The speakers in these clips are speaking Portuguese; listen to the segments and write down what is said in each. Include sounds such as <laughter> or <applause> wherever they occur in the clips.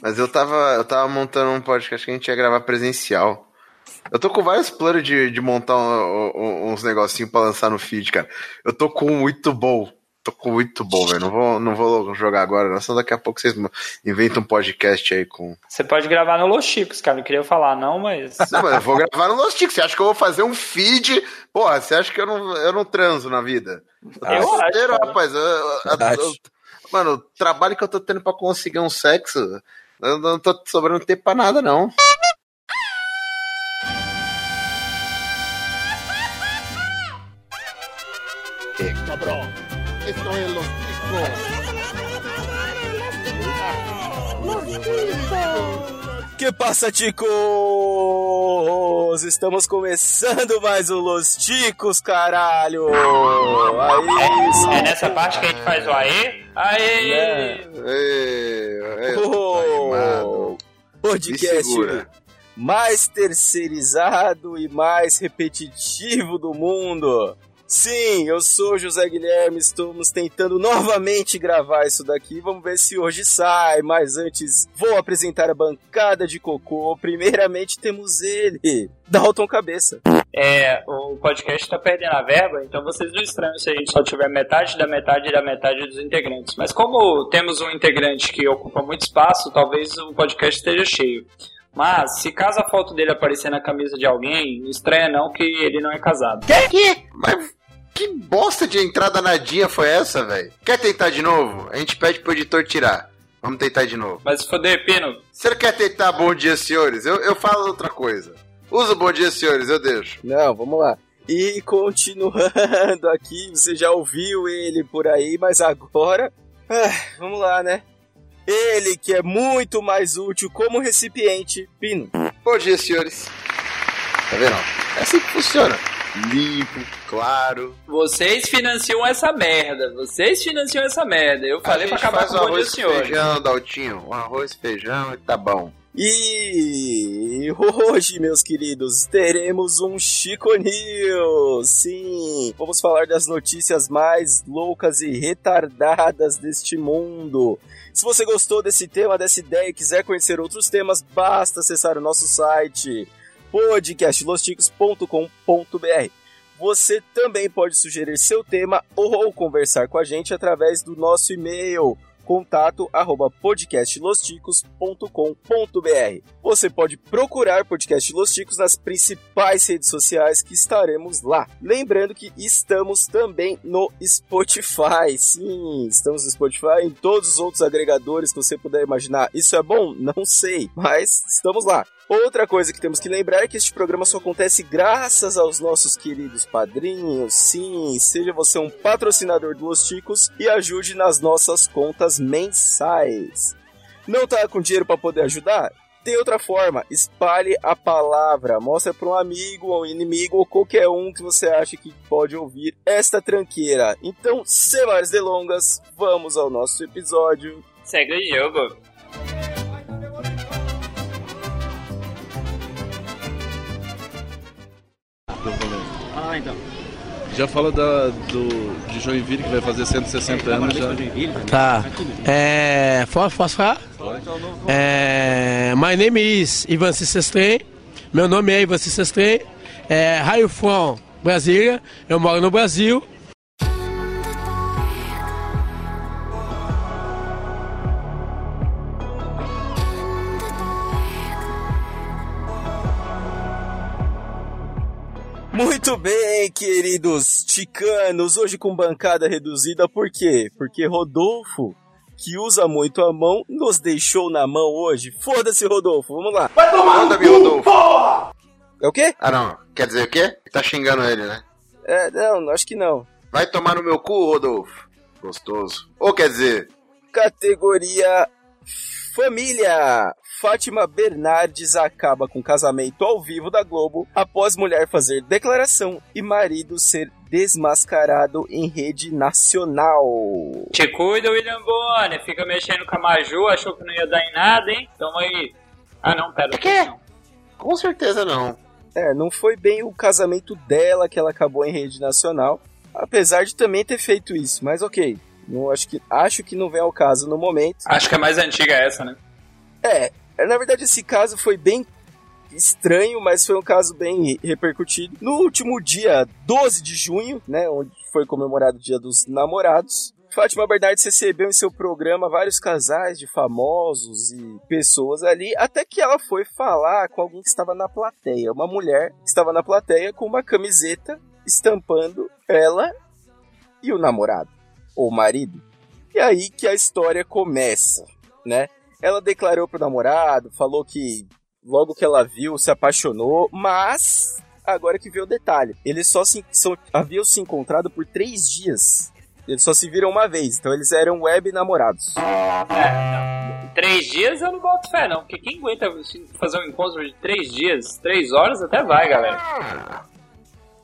Mas eu tava, eu tava montando um podcast que a gente ia gravar presencial. Eu tô com vários planos de, de montar um, um, uns negocinhos pra lançar no feed, cara. Eu tô com muito bom. Tô com muito bom, velho. Não vou, não vou jogar agora, não. Só daqui a pouco vocês inventam um podcast aí com. Você pode gravar no Los Chicos, cara. Não queria falar, não, mas. <laughs> Não, mas eu vou gravar no Los Chicos. Você acha que eu vou fazer um feed? Porra, você acha que eu não, eu não transo na vida? Eu, eu acho, inteiro, rapaz. Eu, eu, mano, o trabalho que eu tô tendo pra conseguir um sexo, eu não tô sobrando tempo pra nada, não. Eh, cabrón. Esto es los ticos. Los ticos. Que passa, ticos? Estamos começando mais o Los Ticos, caralho! Aí, é, é nessa parte que a gente faz o aê? Aê! É. Aê, oh, podcast mais terceirizado e mais repetitivo do mundo. Sim, eu sou José Guilherme, estamos tentando novamente gravar isso daqui. Vamos ver se hoje sai, mas antes vou apresentar a bancada de cocô. Primeiramente temos ele, Dalton Cabeça. É, o podcast tá perdendo a verba, então vocês não estranham se a gente só tiver metade da metade da metade dos integrantes. Mas como temos um integrante que ocupa muito espaço, talvez o podcast esteja cheio. Mas, se caso a foto dele aparecer na camisa de alguém, não estranha não que ele não é casado. Que? Mas que bosta de entrada nadinha foi essa, velho? Quer tentar de novo? A gente pede pro editor tirar. Vamos tentar de novo. Mas se foder, Pino. Você quer tentar bom dia, senhores? Eu, eu falo outra coisa. Usa bom dia, senhores, eu deixo. Não, vamos lá. E continuando aqui, você já ouviu ele por aí, mas agora. Ah, vamos lá, né? Ele que é muito mais útil como recipiente, Pino. Bom dia, senhores. Tá vendo? É assim que funciona limpo, claro. Vocês financiam essa merda. Vocês financiam essa merda. Eu falei pra acabar com o arroz e feijão, Daltinho. Um arroz, feijão e tá bom. E hoje, meus queridos, teremos um Chico News. Sim, vamos falar das notícias mais loucas e retardadas deste mundo. Se você gostou desse tema, dessa ideia e quiser conhecer outros temas, basta acessar o nosso site podcastlosticos.com.br. Você também pode sugerir seu tema ou conversar com a gente através do nosso e-mail contato arroba podcastlosticos.com.br. Você pode procurar Podcast Los Ticos nas principais redes sociais que estaremos lá. Lembrando que estamos também no Spotify. Sim, estamos no Spotify em todos os outros agregadores que você puder imaginar. Isso é bom? Não sei, mas estamos lá. Outra coisa que temos que lembrar é que este programa só acontece graças aos nossos queridos padrinhos. Sim, seja você um patrocinador do Los Ticos e ajude nas nossas contas mensais. Não tá com dinheiro para poder ajudar? Tem outra forma, espalhe a palavra, mostre para um amigo ou um inimigo ou qualquer um que você acha que pode ouvir esta tranqueira. Então, sem mais delongas, vamos ao nosso episódio. Segue o jogo. Então. Já fala da, do, de Joinville, que vai fazer 160 é, anos já. Tá. É, posso, posso falar? É, my name is Ivan Cistestren. Meu nome é Ivan Cistestren. É, Raio from Brasília. Eu moro no Brasil. Queridos ticanos, hoje com bancada reduzida, por quê? Porque Rodolfo, que usa muito a mão, nos deixou na mão hoje. Foda-se, Rodolfo, vamos lá. Vai tomar Manda, no Rodolfo. Porra! É o quê? Ah, não. Quer dizer o quê? Tá xingando ele, né? É, não, acho que não. Vai tomar no meu cu, Rodolfo. Gostoso. Ou quer dizer... Categoria Família. Fátima Bernardes acaba com casamento ao vivo da Globo após mulher fazer declaração e marido ser desmascarado em rede nacional. Te cuida, William Bonner. Fica mexendo com a Maju, achou que não ia dar em nada, hein? Toma aí. Ah, não, pera. É que? Com certeza não. É, não foi bem o casamento dela que ela acabou em rede nacional, apesar de também ter feito isso, mas ok. Não, acho, que, acho que não vem ao caso no momento. Acho que é mais antiga essa, né? É, na verdade esse caso foi bem estranho, mas foi um caso bem repercutido. No último dia 12 de junho, né, onde foi comemorado o Dia dos Namorados, Fátima Bernardes recebeu em seu programa vários casais de famosos e pessoas ali, até que ela foi falar com alguém que estava na plateia, uma mulher que estava na plateia com uma camiseta estampando ela e o namorado, ou o marido. E aí que a história começa, né? Ela declarou pro namorado, falou que logo que ela viu, se apaixonou, mas agora que veio o detalhe. Eles só se, só, haviam se encontrado por três dias. Eles só se viram uma vez, então eles eram web namorados. É, não. Três dias eu não boto fé, não. Porque quem aguenta fazer um encontro de três dias, três horas, até vai, galera.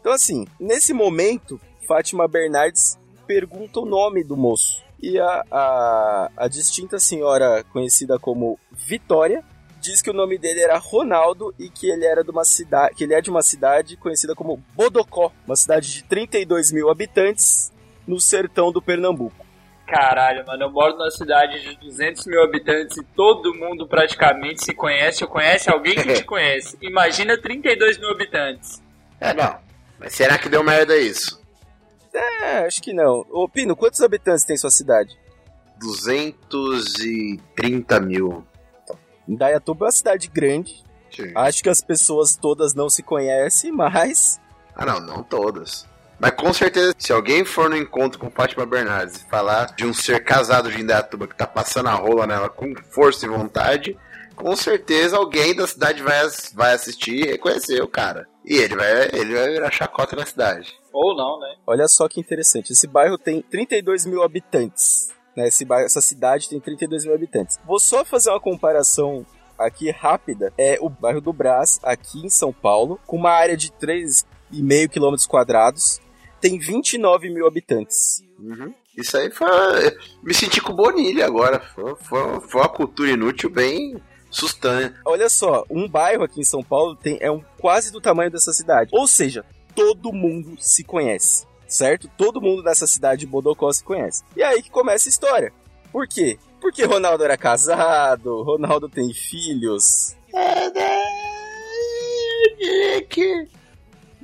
Então, assim, nesse momento, Fátima Bernardes pergunta o nome do moço. E a, a, a distinta senhora conhecida como Vitória diz que o nome dele era Ronaldo e que ele era de uma cidade, que ele é de uma cidade conhecida como Bodocó, uma cidade de 32 mil habitantes no sertão do Pernambuco. Caralho, mano, eu moro numa cidade de 200 mil habitantes e todo mundo praticamente se conhece ou conhece alguém que te <laughs> conhece. Imagina 32 mil habitantes. É, não. Mas será que deu merda isso? É, acho que não. Ô, Pino, quantos habitantes tem sua cidade? 230 mil. Indaiatuba é uma cidade grande. Sim. Acho que as pessoas todas não se conhecem, <laughs> mas. Ah, não, não todas. Mas com certeza, se alguém for no encontro com Fátima Bernardes e falar de um ser casado de Indaiatuba que tá passando a rola nela com força e vontade, com certeza alguém da cidade vai, vai assistir e reconhecer o cara. E ele vai, ele vai virar chacota na cidade. Ou não, né? Olha só que interessante. Esse bairro tem 32 mil habitantes. Né? Esse bairro, essa cidade tem 32 mil habitantes. Vou só fazer uma comparação aqui rápida. É o bairro do Brás, aqui em São Paulo, com uma área de 3,5 km quadrados. Tem 29 mil habitantes. Uhum. Isso aí foi. Me senti com Bonilha agora. Foi, foi, foi uma cultura inútil bem sustância. Olha só, um bairro aqui em São Paulo tem, é um, quase do tamanho dessa cidade. Ou seja, todo mundo se conhece, certo? Todo mundo nessa cidade de Bodocó se conhece. E aí que começa a história. Por quê? Porque Ronaldo era casado, Ronaldo tem filhos.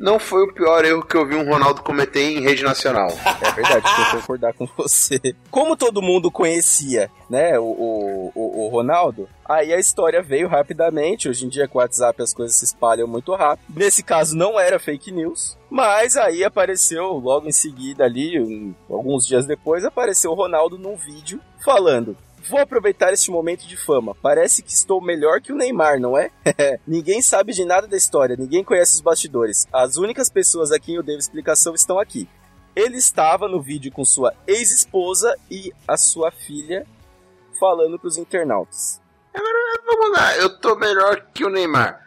Não foi o pior erro que eu vi um Ronaldo cometer em rede nacional. É verdade, vou concordar com você. Como todo mundo conhecia, né, o, o, o, Ronaldo, aí a história veio rapidamente. Hoje em dia com o WhatsApp as coisas se espalham muito rápido. Nesse caso não era fake news, mas aí apareceu logo em seguida ali, alguns dias depois, apareceu o Ronaldo num vídeo falando Vou aproveitar este momento de fama. Parece que estou melhor que o Neymar, não é? <laughs> ninguém sabe de nada da história, ninguém conhece os bastidores. As únicas pessoas a quem eu devo explicação estão aqui. Ele estava no vídeo com sua ex-esposa e a sua filha falando para os internautas. Agora, vamos lá, eu tô melhor que o Neymar.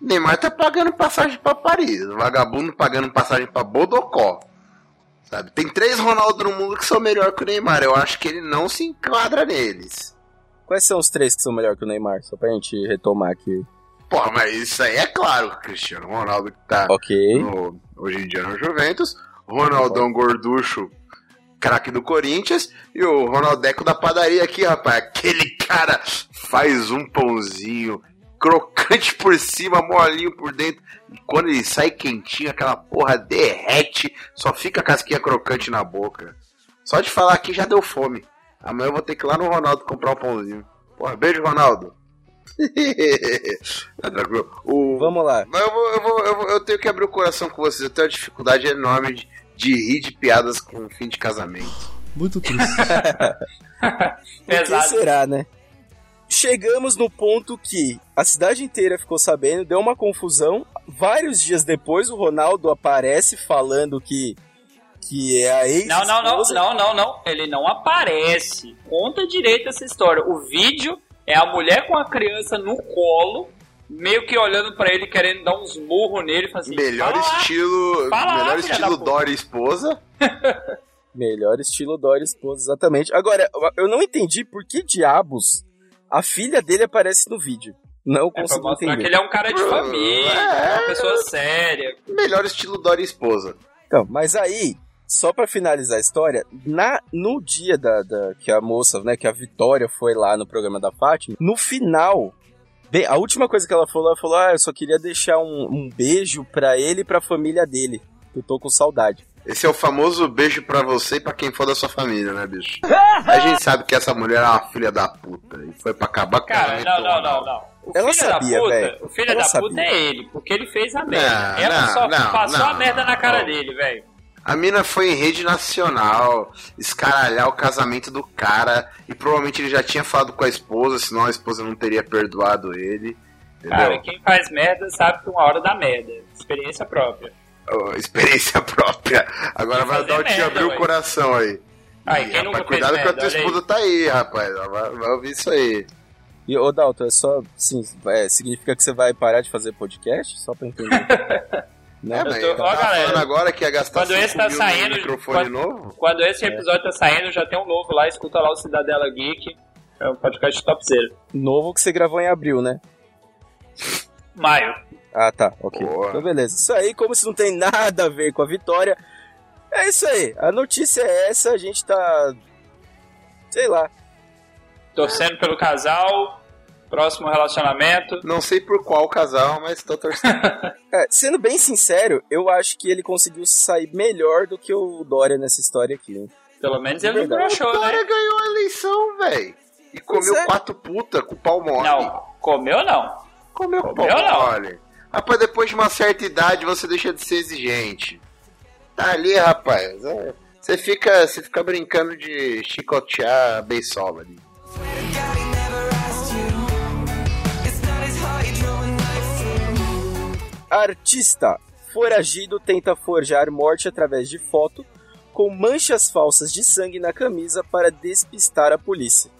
Neymar tá pagando passagem para Paris, vagabundo pagando passagem para Bodocó. Sabe? Tem três Ronaldo no mundo que são melhor que o Neymar. Eu acho que ele não se enquadra neles. Quais são os três que são melhor que o Neymar? Só pra gente retomar aqui. Pô, mas isso aí é claro. Cristiano Ronaldo que tá Ok. no- hoje em dia no Juventus. Ronaldão Gorducho, craque do Corinthians. E o Ronaldeco da padaria aqui, rapaz. Aquele cara faz um pãozinho crocante por cima, molinho por dentro. E quando ele sai quentinho, aquela porra derrete. Só fica a casquinha crocante na boca. Só de falar aqui já deu fome. Amanhã eu vou ter que ir lá no Ronaldo comprar um pãozinho. Porra, beijo, Ronaldo. <laughs> tá tranquilo. O... Vamos lá. Mas eu, vou, eu, vou, eu, vou- eu tenho que abrir o coração com vocês. Eu tenho uma dificuldade enorme de, de rir de piadas com fim de casamento. Muito <laughs> triste. <laughs> Pesado. será, né? Chegamos no ponto que a cidade inteira ficou sabendo, deu uma confusão. Vários dias depois, o Ronaldo aparece falando que, que é a ex Não, não, não, não, não, não. Ele não aparece. Conta direito essa história. O vídeo é a mulher com a criança no colo, meio que olhando pra ele, querendo dar uns murros nele, falando assim, melhor estilo. Lá, melhor estilo e esposa. Melhor estilo Doris Esposa, exatamente. Agora, eu não entendi por que diabos a filha dele aparece no vídeo. Não É pra consegui mostrar que entender. ele é um cara de família, É. uma pessoa séria. Melhor estilo Dora e esposa. Então, mas aí, só pra finalizar a história, na, no dia da, da, que a moça, né, que a Vitória foi lá no programa da Fátima, no final, bem, a última coisa que ela falou, ela falou, ah, eu só queria deixar um, um beijo pra ele e pra família dele. Eu tô com saudade. Esse é o famoso beijo pra você e pra quem for da sua família, né, bicho? A gente sabe que essa mulher é uma filha da puta e foi pra acabar com Cara, ela. não, não, não, não. O Ela filho sabia, da puta, velho. o filho Ela da puta sabia. é ele, porque ele fez a merda. Não, Ela não, só não, passou não, a merda na cara não. dele, velho. A mina foi em rede nacional, escaralhar o casamento do cara e provavelmente ele já tinha falado com a esposa, senão a esposa não teria perdoado ele. Entendeu? Cara, quem faz merda sabe que uma hora dá merda. Experiência própria. Oh, experiência <laughs> própria. Agora vai dar o te abrir o coração aí. Aí, Ih, quem rapaz, cuidado que a tua esposa tá aí, rapaz. Vai, vai ouvir isso aí. E, ô Dalton, é só, sim, é, significa que você vai parar de fazer podcast? Só pra entender. <laughs> né? É, mas tô- ó, tava galera, falando agora que ia gastar quando esse 5 tá mil saindo, no microfone quando- novo. Quando esse episódio tá saindo, já tem um novo lá. Escuta lá o Cidadela Geek. É um podcast topzera. Novo que você gravou em abril, né? Maio. Ah, tá, ok. Boa. Então, beleza. Isso aí, como se não tem nada a ver com a vitória, é isso aí. A notícia é essa, a gente tá. Sei lá. Torcendo pelo casal. Próximo relacionamento. Não sei por qual casal, mas tô torcendo. <laughs> É, sendo bem sincero, eu acho que ele conseguiu sair melhor do que o Dória nessa história aqui. hein? Pelo menos ele não Verdade. broxou, o né? Dória ganhou a eleição, velho. E comeu é. quatro puta com o pau mole. Não, comeu não. Comeu com o pau Comeu, não. mole. Rapaz, depois de uma certa idade você deixa de ser exigente. Tá ali, rapaz. é, Você fica, você fica brincando de chicotear a beisola ali. Artista foragido tenta forjar morte através de foto com manchas falsas de sangue na camisa para despistar a polícia.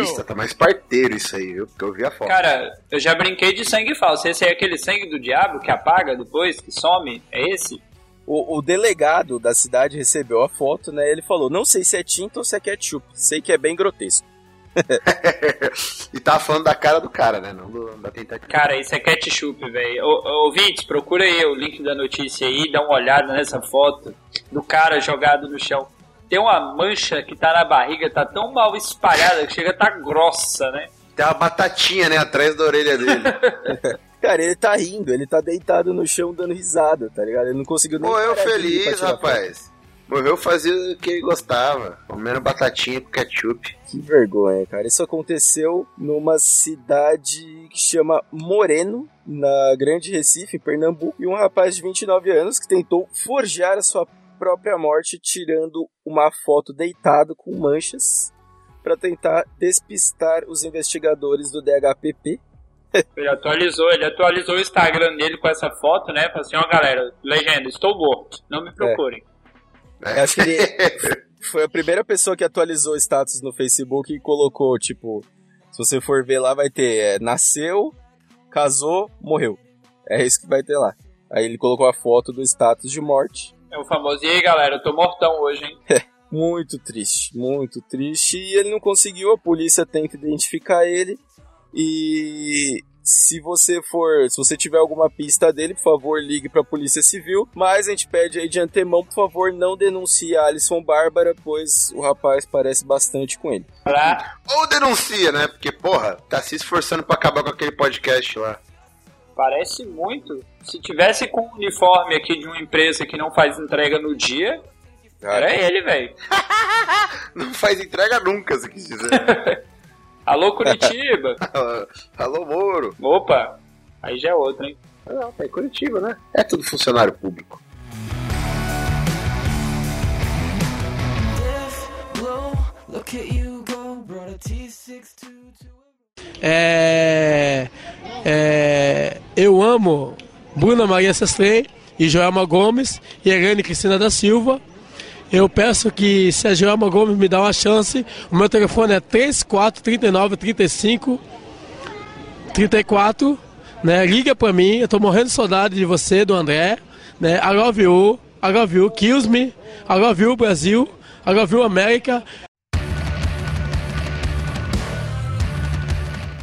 Artista, tá mais parteiro isso aí, viu? Porque eu vi a foto. Cara, eu já brinquei de sangue falso. Esse aí é aquele sangue do diabo que apaga depois, que some? É esse? O, o delegado da cidade recebeu a foto, né? Ele falou: Não sei se é tinta ou se é ketchup. Sei que é bem grotesco. <laughs> <laughs> e tava falando da cara do cara, né? Não do- da tentativa. Cara, isso é ketchup, velho. Ouvintes, procura aí o link da notícia aí, dá uma olhada nessa foto do cara jogado no chão. Tem uma mancha que tá na barriga, tá tão mal espalhada que chega a tá grossa, né? Tem uma batatinha, né? Atrás da orelha dele. <laughs> Cara, ele tá rindo, ele tá deitado no chão dando risada, tá ligado? Ele não conseguiu nem. Morreu feliz, rapaz. Morreu fazendo o que ele gostava. Comendo batatinha com ketchup. Que vergonha, cara. Isso aconteceu numa cidade que chama Moreno, na Grande Recife, em Pernambuco. E um rapaz de 29 anos que tentou forjar a sua própria morte tirando uma foto deitado com manchas para tentar despistar os investigadores do DHPP. Ele atualizou, ele atualizou o Instagram dele com essa foto, né? Falou assim, ó galera, legenda, estou morto, não me procurem. É. Acho que ele <laughs> foi a primeira pessoa que atualizou o status no Facebook e colocou, tipo, se você for ver lá, vai ter é, nasceu, casou, morreu. É isso que vai ter lá. Aí ele colocou a foto do status de morte. É o famoso, e aí galera, eu tô mortão hoje, hein? <laughs> Muito triste, muito triste. E ele não conseguiu, a polícia tenta identificar ele. E se você for, se você tiver alguma pista dele, por favor, ligue pra Polícia Civil. Mas a gente pede aí de antemão, por favor, não denuncie a Alisson Bárbara, pois o rapaz parece bastante com ele. Pra... Ou denuncia, né? Porque, porra, tá se esforçando pra acabar com aquele podcast lá. Parece muito. Se tivesse com um uniforme aqui de uma empresa que não faz entrega no dia, era ele, velho. <laughs> Não faz entrega nunca, se quis dizer. <laughs> Alô, Curitiba. <laughs> Alô, Moro. Opa, aí já é outro, hein? Não, tá em Curitiba, né? É tudo funcionário público. Look at you go, brought a T6 to, to É, é, eu amo Bruna Maria Sestrem e Joelma Gomes e Helene Cristina da Silva. Eu peço que se a Joelma Gomes me dá uma chance, o meu telefone é 34 39 35 34, né? Liga pra mim, eu tô morrendo de saudade de você, do André, né? I love you, I love you, kills me, I love you Brasil, I love you América.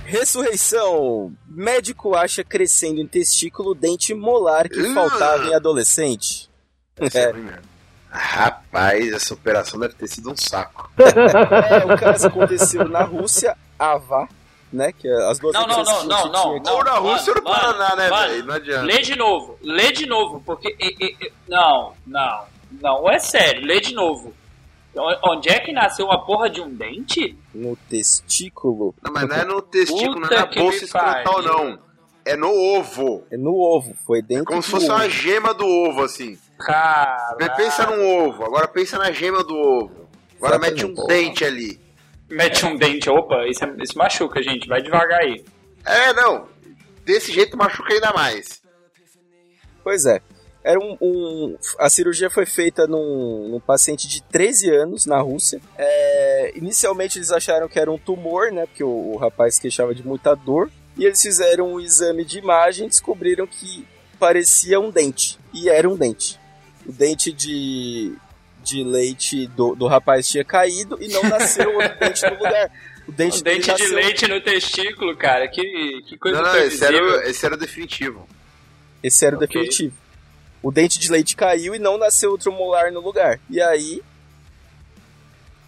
Ressurreição! Médico acha crescendo em testículo dente molar que Uh. faltava em adolescente. Essa é É. mesmo. Rapaz, essa operação deve ter sido um saco. <laughs> É, o caso aconteceu na Rússia, Ava, né? Que é as duas Não, não, não, não, não, aqui. Ou na Rússia ou no Mano, Paraná, né, velho? Não adianta. Lê de novo, lê de novo, porque. e- e- e- não, não, não, é sério, lê de novo. Onde é que nasceu uma porra de um dente? No testículo. Não, mas não é no testículo, não Puta é na bolsa escrotal, não. É no ovo. É no ovo. Foi dentro Como do se fosse ovo. uma gema do ovo, assim. Cara. Pensa num ovo, agora pensa na gema do ovo. Agora mete um dente ali. Mete um dente, opa, isso, é- isso machuca, gente, vai devagar aí. É, não. Desse jeito machuca ainda mais. Pois é. Era um, um- a cirurgia foi feita num, num paciente de 13 anos na Rússia. É, inicialmente eles acharam que era um tumor, né? Porque o, o rapaz queixava de muita dor. E eles fizeram um exame de imagem e descobriram que parecia um dente. E era um dente. O dente de, de leite do, do rapaz tinha caído e não nasceu outro <laughs> dente no lugar. O dente, dele dente de leite no testículo, cara, que, que coisa Não, não, esse era, o- esse era o definitivo. Esse era o Ok. definitivo. O dente de leite caiu e não nasceu outro molar no lugar. E aí.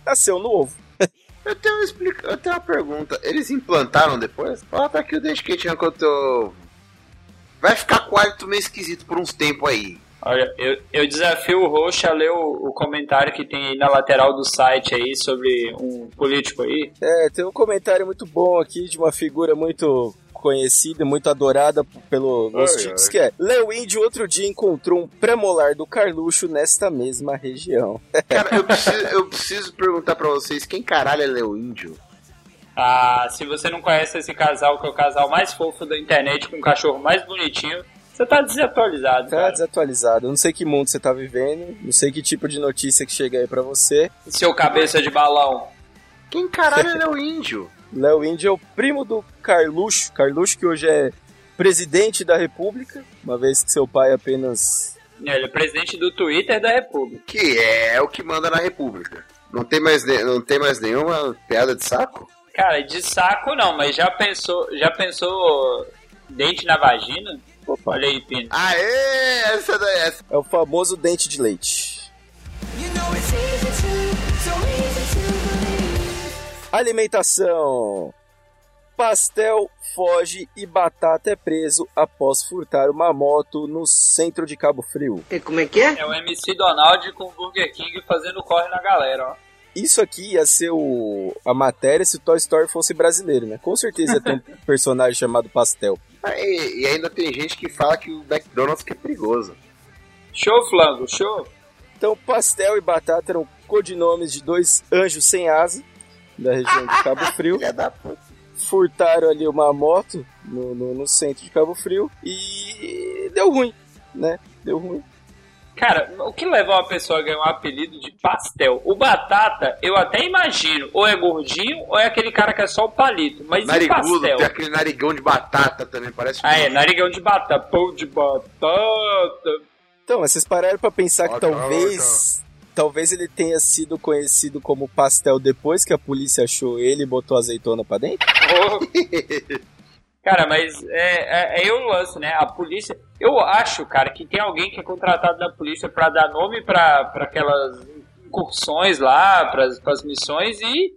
Nasceu no ovo. Eu tenho, uma explica... eu tenho uma pergunta. Eles implantaram depois? Ó, tá aqui o dente que tinha com o teu... Vai ficar com o hálito meio esquisito por uns tempos aí. Olha, eu, eu desafio o Roxo a ler o, o comentário que tem aí na lateral do site aí sobre um político aí. É, tem um comentário muito bom aqui de uma figura muito conhecida, muito adorada pelo Ai, ai. que é Leo Índio outro dia encontrou um premolar do Carluxo nesta mesma região. <laughs> Cara, eu preciso, eu preciso perguntar pra vocês, quem caralho é Leo Índio? Ah, se você não conhece esse casal, que é o casal mais fofo da internet, com o cachorro mais bonitinho, você tá desatualizado, Tá cara. desatualizado. Eu não sei que mundo você tá vivendo, não sei que tipo de notícia que chega aí pra você. Seu cabeça de balão. Quem caralho é Leo Índio? Léo Índio é o primo do Carluxo, Carluxo que hoje é presidente da República, uma vez que seu pai apenas Ele é presidente do Twitter da República. Que é o que manda na República. Não tem mais, não tem mais nenhuma piada de saco? Cara, de saco não, mas já pensou, já pensou dente na vagina? Opa. Olha aí, Pino. Aê, essa daí, essa. é o famoso dente de leite. You know Alimentação. Pastel foge e Batata é preso após furtar uma moto no centro de Cabo Frio. É o MC Donald com o Burger King fazendo corre na galera, ó. Isso aqui ia ser o, a matéria se o Toy Story fosse brasileiro, né? Com certeza ia ter um <laughs> personagem chamado Pastel. Ah, E, e ainda tem gente que fala que o McDonald's que é perigoso. Show, Flango, show. Então, Pastel e Batata eram codinomes de dois anjos sem asa da região de Cabo <laughs> Frio. Filha da puta. Furtaram ali uma moto no, no, no centro de Cabo Frio e deu ruim, né? Deu ruim. Cara, o que leva uma pessoa a ganhar um apelido de pastel? O Batata, eu até imagino, ou é gordinho, ou é aquele cara que é só o palito. Mas e Narigudo, pastel? tem aquele narigão de batata também, parece Ah, é, narigão de batata, pão de batata. Então, mas vocês pararam pra pensar que Ó, talvez. Talvez ele tenha sido conhecido como pastel depois que a polícia achou ele e botou azeitona pra dentro? Oh. <laughs> Cara, mas é, é, é o lance, né? A polícia. Eu acho, cara, que tem alguém que é contratado da polícia pra dar nome pra, pra aquelas incursões lá, pras, pras missões e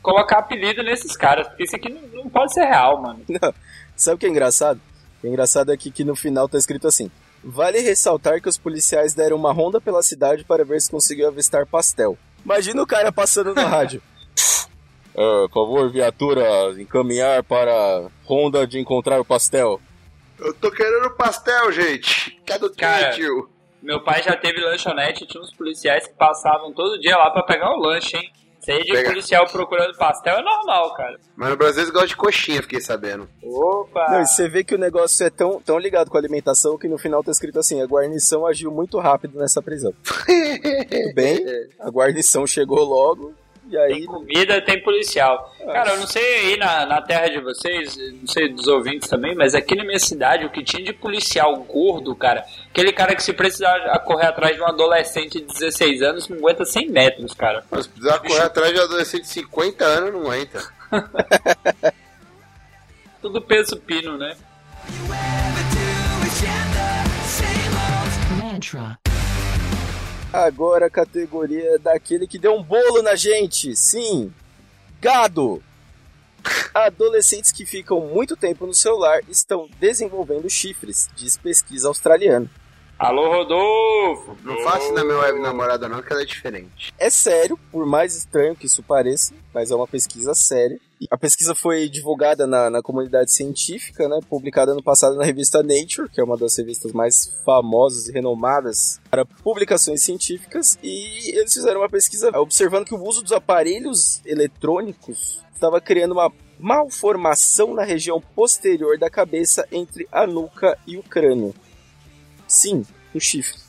colocar apelido nesses caras. Porque isso aqui não, não pode ser real, mano. <laughs> Sabe o que é engraçado? O que é engraçado aqui que no final tá escrito assim: Vale ressaltar que os policiais deram uma ronda pela cidade para ver se conseguiu avistar pastel. Imagina o cara passando no rádio. <laughs> Por favor, viatura, encaminhar para ronda de encontrar o pastel. Eu tô querendo pastel, gente. Cadê o Cara, tio? Meu pai já teve lanchonete e tinha uns policiais que passavam todo dia lá pra pegar o lanche, hein? De Pega. policial procurando pastel é normal, cara. Mas no Brasil eles gostam de coxinha, fiquei sabendo. Opa! Não, e você vê que o negócio é tão, tão ligado com a alimentação que no final tá escrito assim: a guarnição agiu muito rápido nessa prisão. <laughs> Tudo bem, a guarnição chegou logo, e aí. Tem comida, tem policial. Cara, eu não sei aí na, na terra de vocês, não sei dos ouvintes também, mas aqui na minha cidade, o que tinha de policial gordo, cara, aquele cara que se precisar a- correr atrás de um adolescente de 16 anos, não aguenta 100 metros, cara. Mas precisar correr atrás de um adolescente de 50 anos, não entra. <laughs> Tudo peso pino, né? Mantra. Agora a categoria daquele que deu um bolo na gente. Sim, gado. Adolescentes que ficam muito tempo no celular estão desenvolvendo chifres, diz pesquisa australiana. Alô, Rodolfo! Não faça na minha web namorada não, que ela é diferente. É sério, por mais estranho que isso pareça, mas é uma pesquisa séria. A pesquisa foi divulgada na, na comunidade científica, né, publicada ano passado na revista Nature, que é uma das revistas mais famosas e renomadas para publicações científicas, e eles fizeram uma pesquisa observando que o uso dos aparelhos eletrônicos estava criando uma malformação na região posterior da cabeça entre a nuca e o crânio. Sim, um chifre.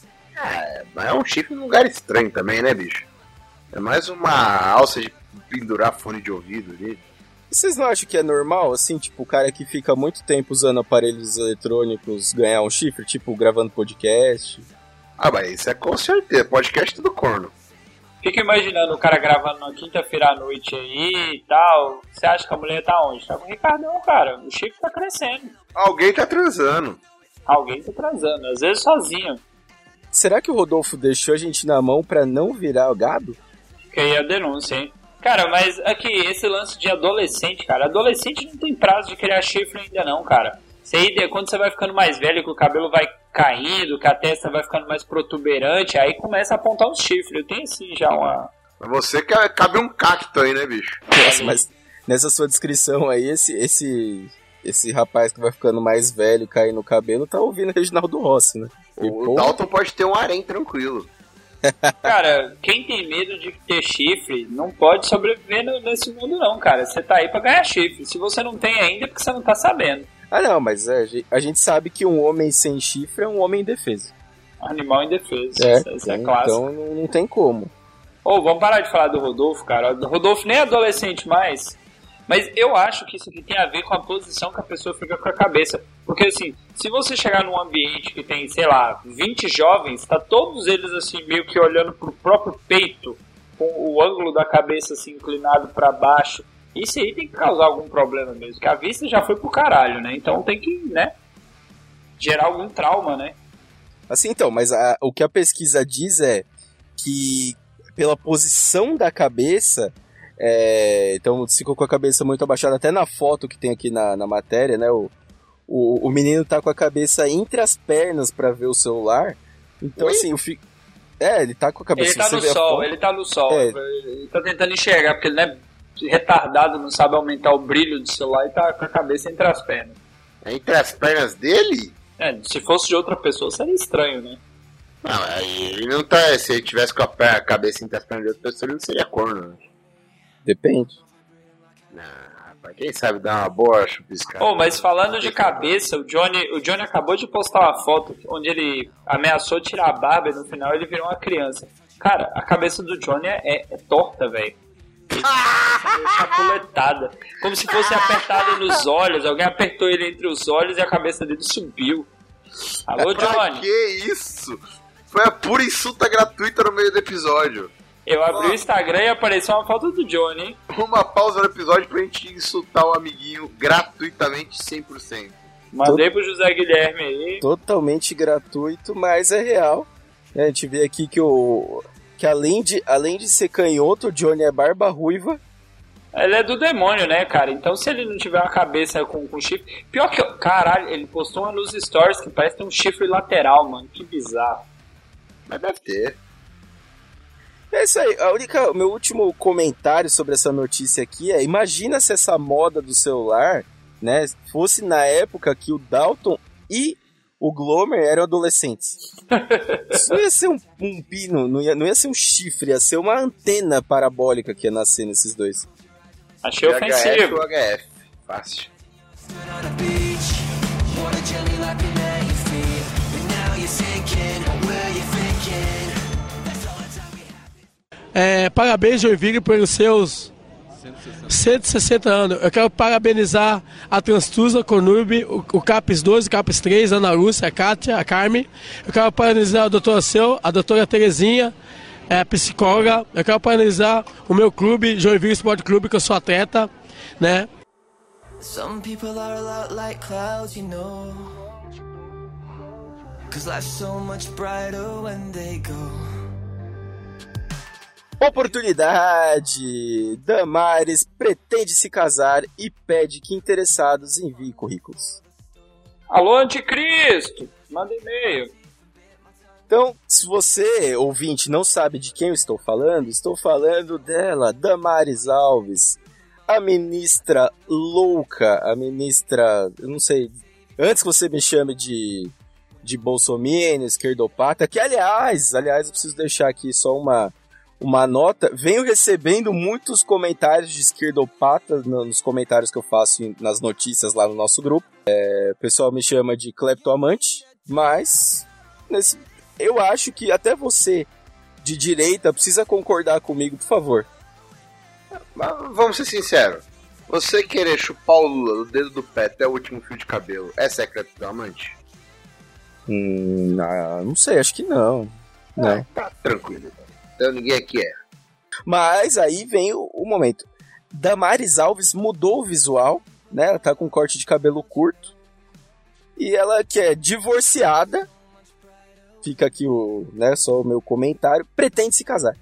Mas é um chifre num lugar estranho também, né, bicho? É mais uma alça de pendurar fone de ouvido ali. Vocês não acham que é normal, assim, tipo, o cara que fica muito tempo usando aparelhos eletrônicos ganhar um chifre, tipo, gravando podcast? Ah, mas isso é com certeza. Podcast do corno. Fica imaginando o cara gravando na quinta-feira à noite aí e tal. Você acha que a mulher tá onde? Tá com o Ricardão, cara. O chifre tá crescendo. Alguém tá transando. Alguém tá transando, às vezes sozinho. Será que o Rodolfo deixou a gente na mão pra não virar o gado? Fica aí a denúncia, hein? Cara, mas aqui, esse lance de adolescente, cara. Adolescente não tem prazo de criar chifre ainda não, cara. Você aí, quando você vai ficando mais velho, que o cabelo vai caindo, que a testa vai ficando mais protuberante, aí começa a apontar os chifres. Eu tenho assim já uma. Mas você que cabe um cacto aí, né, bicho? Nossa, mas nessa sua descrição aí, esse, esse, esse rapaz que vai ficando mais velho, caindo no cabelo, tá ouvindo Reginaldo Rossi, né? E, O pô, Dalton pode ter um harém tranquilo. Cara, quem tem medo de ter chifre não pode sobreviver nesse mundo, não, cara. Você tá aí pra ganhar chifre. Se você não tem ainda, é porque você não tá sabendo. Ah, não, mas é, a gen- a gente sabe que um homem sem chifre é um homem indefeso. Animal indefeso. É, isso, isso é então, clássico. então não, não tem como. Ô, vamos parar de falar do Rodolfo, cara. O Rodolfo nem é adolescente mais. Mas eu acho que isso aqui tem a ver com a posição que a pessoa fica com a cabeça. Porque assim, se você chegar num ambiente que tem, sei lá, 20 jovens, tá todos eles assim, meio que olhando pro próprio peito, com o ângulo da cabeça assim inclinado pra baixo. Isso aí tem que causar algum problema mesmo. Que a vista já foi pro caralho, né? Então tem que, né? Gerar algum trauma, né? Assim, então, mas a- o que a pesquisa diz é que pela posição da cabeça, é, então se ficou com a cabeça muito abaixada, até na foto que tem aqui na, na matéria, né? O, o, o menino tá com a cabeça entre as pernas pra ver o celular. Então, Oi? assim, o fi... É, ele tá com a cabeça Ele tá no sol, foto- ele tá no sol. É. Ele tá tentando enxergar, porque ele não é retardado, não sabe aumentar o brilho do celular e tá com a cabeça entre as pernas. É entre as pernas dele? É, se fosse de outra pessoa seria estranho, né? Não, aí ele não tá. Se ele tivesse com a cabeça entre as pernas de outra pessoa, ele não seria corno, né? Depende. Ah, rapaz, quem sabe dar uma boa chupiscada. Oh, mas falando de cabeça, o Johnny, o Johnny acabou de postar uma foto onde ele ameaçou tirar a barba e no final ele virou uma criança. Cara, a cabeça do Johnny é, é- é torta, velho. Tá chapuletada. Como se fosse apertada nos olhos. Alguém apertou ele entre os olhos e a cabeça dele subiu. Alô, Pra Johnny? que isso? Foi a pura insulta gratuita no meio do episódio. Eu abri o Instagram e apareceu uma foto do Johnny, hein? Uma pausa no episódio pra gente insultar o amiguinho gratuitamente 100%. Mandei pro José Guilherme aí. Totalmente gratuito, mas é real. A gente vê aqui que o. Que além de, além de ser canhoto, o Johnny é barba ruiva. Ele é do demônio, né, cara? Então se ele não tiver uma cabeça com, com chifre. Pior que. Caralho, ele postou uma nos stories que parece ter um chifre lateral, mano. Que bizarro. Mas deve ter. É isso aí. A única, o meu último comentário sobre essa notícia aqui é: imagina se essa moda do celular, né, fosse na época que o Dalton e o Glomer eram adolescentes. Isso não ia ser um, um pino, não ia, não ia ser um chifre, ia ser uma antena parabólica que ia nascer nesses dois. Achei ofensivo. ou HF. Fácil. É, parabéns, Joinville, pelos seus 160 anos. Eu quero parabenizar a Transtusa, Conurb, o, o CAPES 12, CAPES 3, a Ana Lúcia, a Kátia, a Carmen. Eu quero parabenizar a doutora Seu, a doutora Terezinha, é, psicóloga. Eu quero parabenizar o meu clube, Joinville Sport Clube, que eu sou atleta, né? Some people are a lot like clouds, you know. Cause life's so much brighter when they go. Oportunidade! Damares pretende se casar e pede que interessados enviem currículos. Alô, anticristo! Manda e-mail. Então, se você, ouvinte, não sabe de quem eu estou falando, estou falando dela, Damares Alves, a ministra louca, a ministra, eu não sei, antes que você me chame de, de bolsominion, esquerdopata, que aliás, aliás, eu preciso deixar aqui só uma, uma nota, venho recebendo muitos comentários de esquerdopata no- nos comentários que eu faço nas notícias lá no nosso grupo. É, o pessoal me chama de cleptoamante, mas nesse- eu acho que até você de direita precisa concordar comigo, por favor. Mas vamos ser sinceros. Você querer chupar o Lula do dedo do pé até o último fio de cabelo é secreto do amante? Hum, ah, não sei, acho que não. Não. Tá tranquilo. Então ninguém aqui é. Mas aí vem o, o momento. Damares Alves mudou o visual, né? Ela tá com corte de cabelo curto. E ela que é divorciada. Fica aqui o, né, só o meu comentário. Pretende se casar.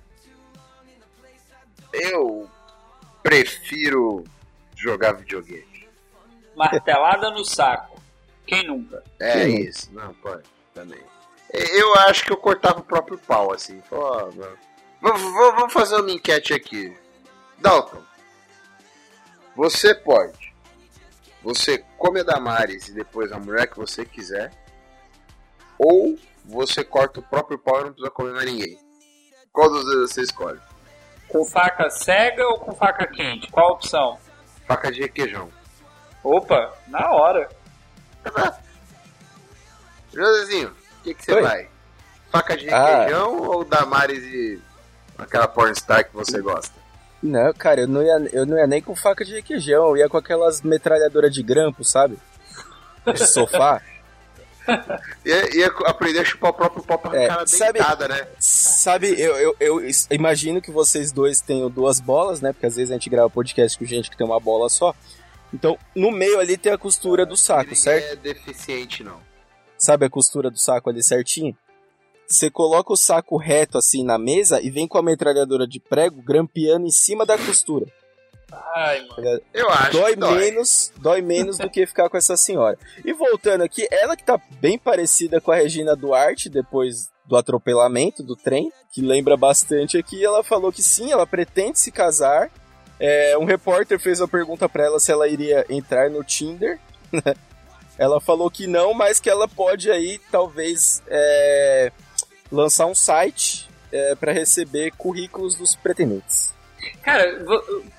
Eu prefiro jogar videogame. Martelada no saco. Quem nunca? É Sim. isso. Não, pode. Também. Eu acho que eu cortava o próprio pau, assim. Mano. Vamos, fazer uma enquete aqui. Dalton, você pode. Você come a Damares e depois a mulher que você quiser. Ou você corta o próprio pau e não precisa comer mais ninguém. Qual dos dois você escolhe? Com faca cega ou com faca quente? Qual a opção? Faca de requeijão. Opa, na hora. <laughs> Josézinho, que, que você Oi. vai? Faca de Ah. requeijão ou Damares e aquela pornstar que você gosta? Não, cara, eu não ia, eu não ia nem com faca de requeijão. Eu ia com aquelas metralhadoras de grampo, sabe? De sofá. <laughs> Ia, ia aprender a chupar o próprio pau pra É, cara sabe- deitada, né? Sabe, eu, eu, eu imagino que vocês dois tenham duas bolas, né? Porque às vezes a gente grava podcast com gente que tem uma bola só. Então, no meio ali tem a costura do saco, certo? é deficiente, não. Sabe a costura do saco ali certinho? Você coloca o saco reto assim na mesa e vem com a metralhadora de prego grampeando em cima da costura. Ai, mano. Eu acho Dói que dói. menos, dói menos do que ficar com essa senhora. E voltando aqui, ela que tá bem parecida com a Regina Duarte depois do atropelamento do trem, que lembra bastante aqui, ela falou que sim, ela pretende se casar. É, um repórter fez uma pergunta pra ela se ela iria entrar no Tinder. <laughs> ela falou que não, mas que ela pode aí talvez é, lançar um site é, para receber currículos dos pretendentes. Cara,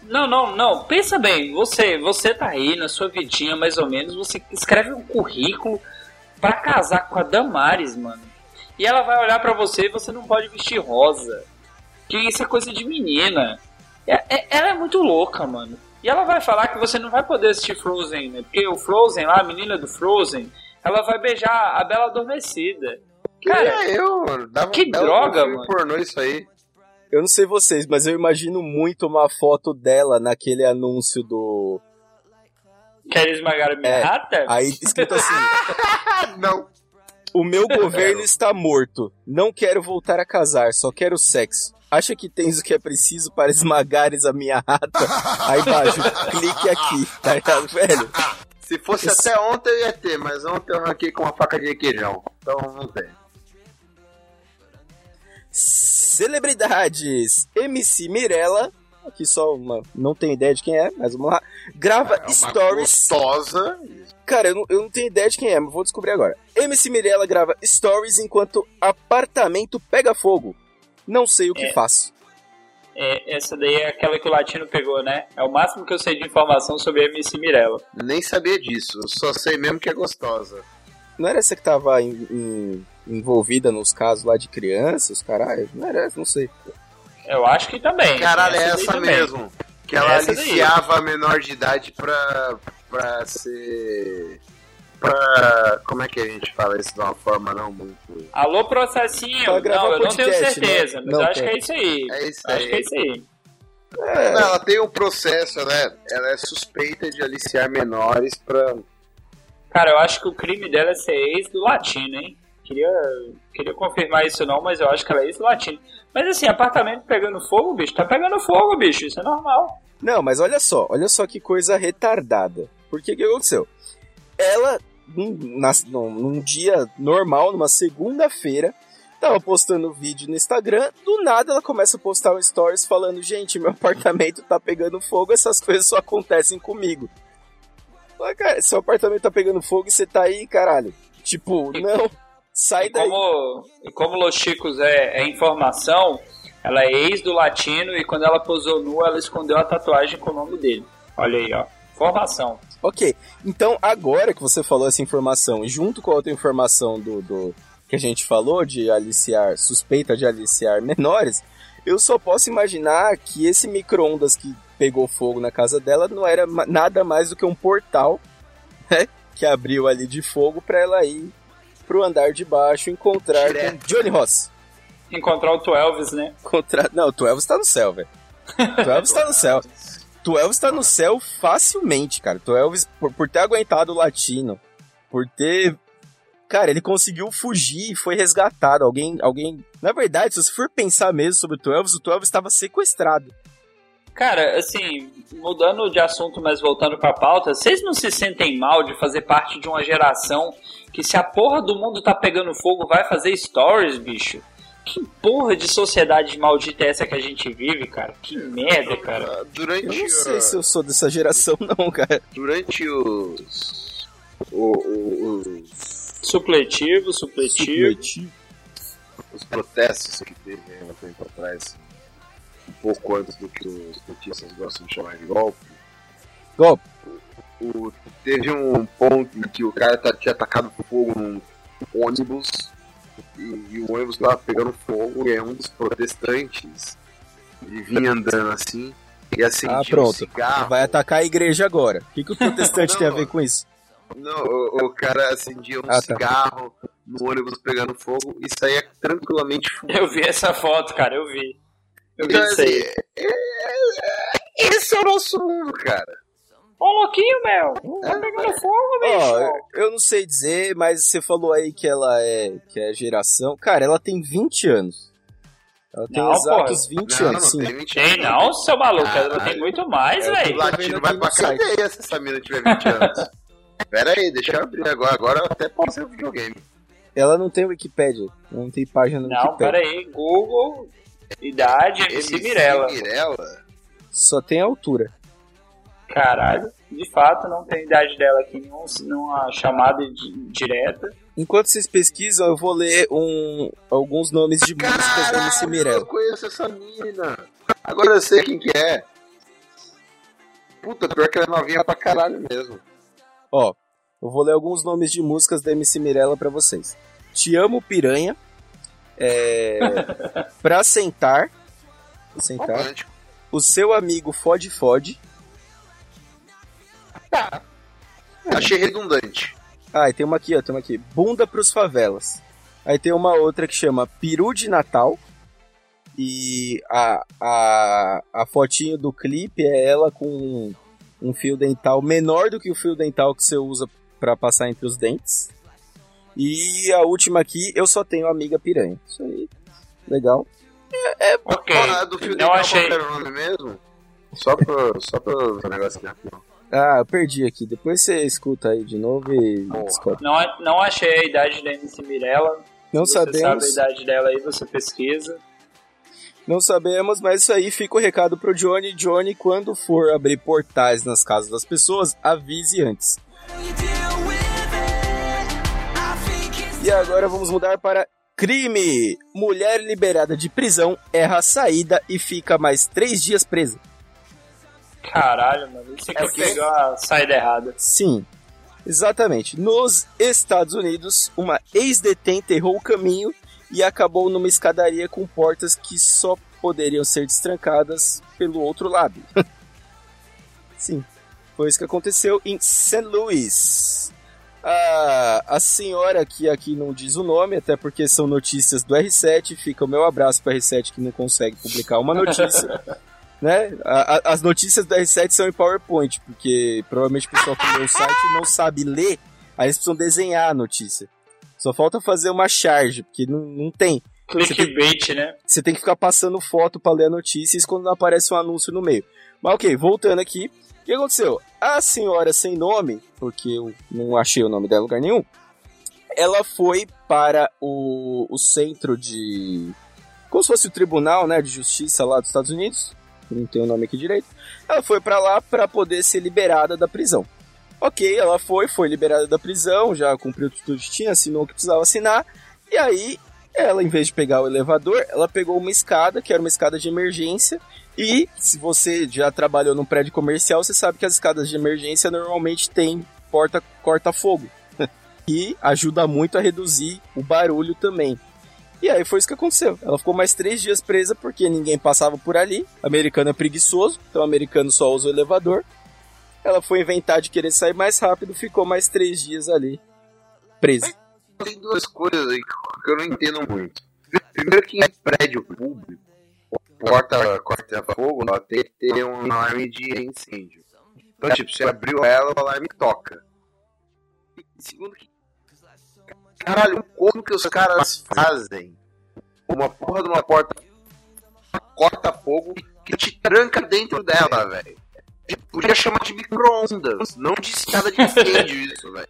não, não, não. Pensa bem, você, você tá aí na sua vidinha, mais ou menos, você escreve um currículo pra casar com a Damares, mano. E ela vai olhar pra você e você não pode vestir rosa. Que isso é coisa de menina. É- é- ela é muito louca, mano. E ela vai falar que você não vai poder assistir Frozen, né? Porque o Frozen lá, a menina do Frozen, ela vai beijar a Bela Adormecida. Cara, é eu. Dava que um belo droga, mano. pornô isso aí. Eu não sei vocês, mas eu imagino muito uma foto dela naquele anúncio do. quer esmagar a minha É. rata? Aí escrito assim: <laughs> não. O meu <laughs> governo está morto. Não quero voltar a casar, só quero sexo. Acha que tens o que é preciso para esmagares a minha rata? Aí embaixo, clique aqui, tá ligado, velho? Se fosse Isso. até ontem eu ia ter, mas ontem eu ranquei com uma faca de requeijão. Então não tem. Celebridades. MC Mirella, aqui só uma. Não tenho ideia de quem é, mas vamos lá. Grava É stories. gostosa. Cara, eu não, eu não tenho ideia de quem é, mas vou descobrir agora. MC Mirella grava stories enquanto apartamento pega fogo. Não sei o que É. faço. É, essa daí é aquela que o Latino pegou, né? É o máximo que eu sei de informação sobre a MC Mirella. Nem sabia disso. Eu só sei mesmo que é gostosa. Não era essa que tava em- em- envolvida nos casos lá de crianças, caralho? Não era essa, não sei. Eu acho que também. Caralho, é daí essa também. mesmo. Que ela Essa daí. aliciava a menor de idade pra, pra ser. Pra. Como é que a gente fala isso de uma forma não muito. Alô, processinho. Não, eu não tenho podcast, certeza, né? mas Não eu acho que é isso aí. É isso Acho aí. que é isso aí. Não, ela tem um processo, né? Ela é suspeita de aliciar menores pra. Cara, eu acho que o crime dela é ser ex do Latino, hein? Queria, queria confirmar isso não, mas eu acho que ela é ex-latina. Mas assim, apartamento pegando fogo, bicho, tá pegando fogo, bicho, isso é normal. Não, mas olha só, olha só que coisa retardada. Por que que aconteceu? Ela, num, nas- num- num dia normal, numa segunda-feira, tava postando vídeo no Instagram, do nada ela começa a postar um stories falando, gente, meu <laughs> apartamento tá pegando fogo, essas coisas só acontecem comigo. Mas, cara, seu apartamento tá pegando fogo e você tá aí, caralho. Tipo, não, sai E daí. como, e como Los Chicos é, é informação, ela é ex do latino e quando ela posou nua, ela escondeu a tatuagem com o nome dele. Olha aí, ó. Informação. Ok, então agora que você falou essa informação, junto com a outra informação do, do que a gente falou de aliciar, suspeita de aliciar menores, eu só posso imaginar que esse micro-ondas que pegou fogo na casa dela não era nada mais do que um portal, né, que abriu ali de fogo para ela ir pro andar de baixo encontrar Johnny Ross. Encontrar o Twelves, né? Encontrar... Não, o Elvis tá no céu, velho. O Elvis tá no céu. Tu Elvis tá no céu facilmente, cara. Tu Elvis, por, por ter aguentado o latino, por ter. Cara, ele conseguiu fugir e foi resgatado. Alguém. alguém... Na verdade, se você for pensar mesmo sobre o Elvis, o Tu Elvis estava sequestrado. Cara, assim, mudando de assunto, mas voltando pra pauta, vocês não se sentem mal de fazer parte de uma geração que se a porra do mundo tá pegando fogo vai fazer stories, bicho? Que porra de sociedade maldita é essa que a gente vive, cara? Que merda, cara. Durante, Eu não sei o- se eu sou dessa geração, não, cara. durante os, o- o- os, Supletivo, supletivo. os protestos que teve há um tempo atrás, um pouco antes do que os petistas gostam de chamar de golpe, Golpe. o- teve um ponto em que o cara tá- tinha atacado fogo num ônibus e, e o ônibus tava pegando fogo e é um dos protestantes ele vinha andando assim e acendia Ah, pronto. um cigarro. Vai atacar a igreja agora. O que, que o <laughs> protestante Não, tem a ver com isso? Não, o, o cara acendia um Ah, tá. cigarro no ônibus pegando fogo e saía tranquilamente fumando. Eu vi essa foto, cara, eu vi. Eu vi Então, isso assim, aí. é- é- esse é o nosso mundo, cara. Ô, louquinho, meu! Tá pegando fogo, bicho! Ó, eu- não sei dizer, mas você falou aí que ela é que é geração. Cara, ela tem 20 anos. Ela tem Não, exatos porra. 20 Não, anos, não sim. tem mentira. Tem não, seu maluco, ela Caralho. tem muito mais, É, velho. O latino vai pra cadeia se essa mina tiver 20 anos. Pera aí, deixa eu abrir agora. Agora eu até posso ser o videogame. Ela não tem Wikipédia. Não tem página no Não, Wikipédia. pera aí, Google, idade, MC Mirella. Mirella? Só tem altura. Caralho, de fato não tem idade dela aqui, nenhum, numa chamada di- direta. Enquanto vocês pesquisam, eu vou ler um, alguns nomes de músicas da MC Mirella. eu conheço essa mina. Agora eu sei quem que é. Puta, pior que ela é novinha pra caralho mesmo. Ó, eu vou ler alguns nomes de músicas da MC Mirella pra vocês. Te amo, piranha. É... <laughs> pra sentar. Sentar. Romântico. O seu amigo Fode Fode. <laughs> Achei redundante. Ah, e tem uma aqui, ó, tem uma aqui. Bunda pros favelas. Aí tem uma outra que chama Peru de Natal. E a, a, a fotinho do clipe é ela com um, um fio dental menor do que o fio dental que você usa pra passar entre os dentes. E a última aqui, eu só tenho amiga piranha. Isso aí, legal. Ok, Ah, do fio não dental, achei. qual era o nome mesmo? Só pra, só pra o negócio aqui. Ah, eu perdi aqui. Depois você escuta aí de novo e descobre. Não, não achei a idade da MC Mirella. Não Se você sabemos. sabe a idade dela aí, você pesquisa. Não sabemos, mas isso aí fica o recado pro Johnny. Johnny, quando for abrir portais nas casas das pessoas, avise antes. E agora vamos mudar para crime. Mulher liberada de prisão erra a saída e fica mais três dias presa. Caralho, mano, isso aqui É o quê? pegou a saída errada. Sim, exatamente. Nos Estados Unidos, uma ex-detenta errou o caminho e acabou numa escadaria com portas que só poderiam ser destrancadas pelo outro lado. <laughs> Sim, foi isso que aconteceu em St. Louis. A, a senhora que aqui não diz o nome, até porque são notícias do R7, fica o meu abraço para R7 que não consegue publicar uma notícia. <laughs> né? A- a- as notícias do R7 são em PowerPoint, porque provavelmente o pessoal que lê o site não sabe ler, aí eles precisam desenhar a notícia. Só falta fazer uma charge, porque não, não tem. Clickbait, né? Você tem que ficar passando foto pra ler a notícia isso quando não aparece um anúncio no meio. Mas ok, voltando aqui. O que aconteceu? A senhora sem nome, porque eu não achei o nome dela em lugar nenhum, ela foi para o, o centro de. Como se fosse o tribunal né, de justiça lá dos Estados Unidos. Não tem o nome aqui direito. Ela foi para lá para poder ser liberada da prisão. Ok, ela foi, foi liberada da prisão, já cumpriu tudo que tinha, assinou o que precisava assinar. E aí, ela, em vez de pegar o elevador, ela pegou uma escada, que era uma escada de emergência. E se você já trabalhou num prédio comercial, você sabe que as escadas de emergência normalmente têm porta corta-fogo. <laughs> e ajuda muito a reduzir o barulho também. E aí foi isso que aconteceu. Ela ficou mais três dias presa porque ninguém passava por ali. Americano é preguiçoso, então o americano só usa o elevador. Ela foi inventar de querer sair mais rápido, ficou mais três dias ali presa. Tem duas coisas aí que eu não entendo muito. Primeiro que em prédio público, porta corta-fogo, ela tem que ter um alarme de incêndio. Então, tipo, você abriu ela, o alarme toca. E segundo que. Caralho, como que os caras fazem uma porra de uma porta corta-fogo que te tranca dentro dela, velho? Podia chamar de micro-ondas, não de escada de incêndio <laughs> isso, velho.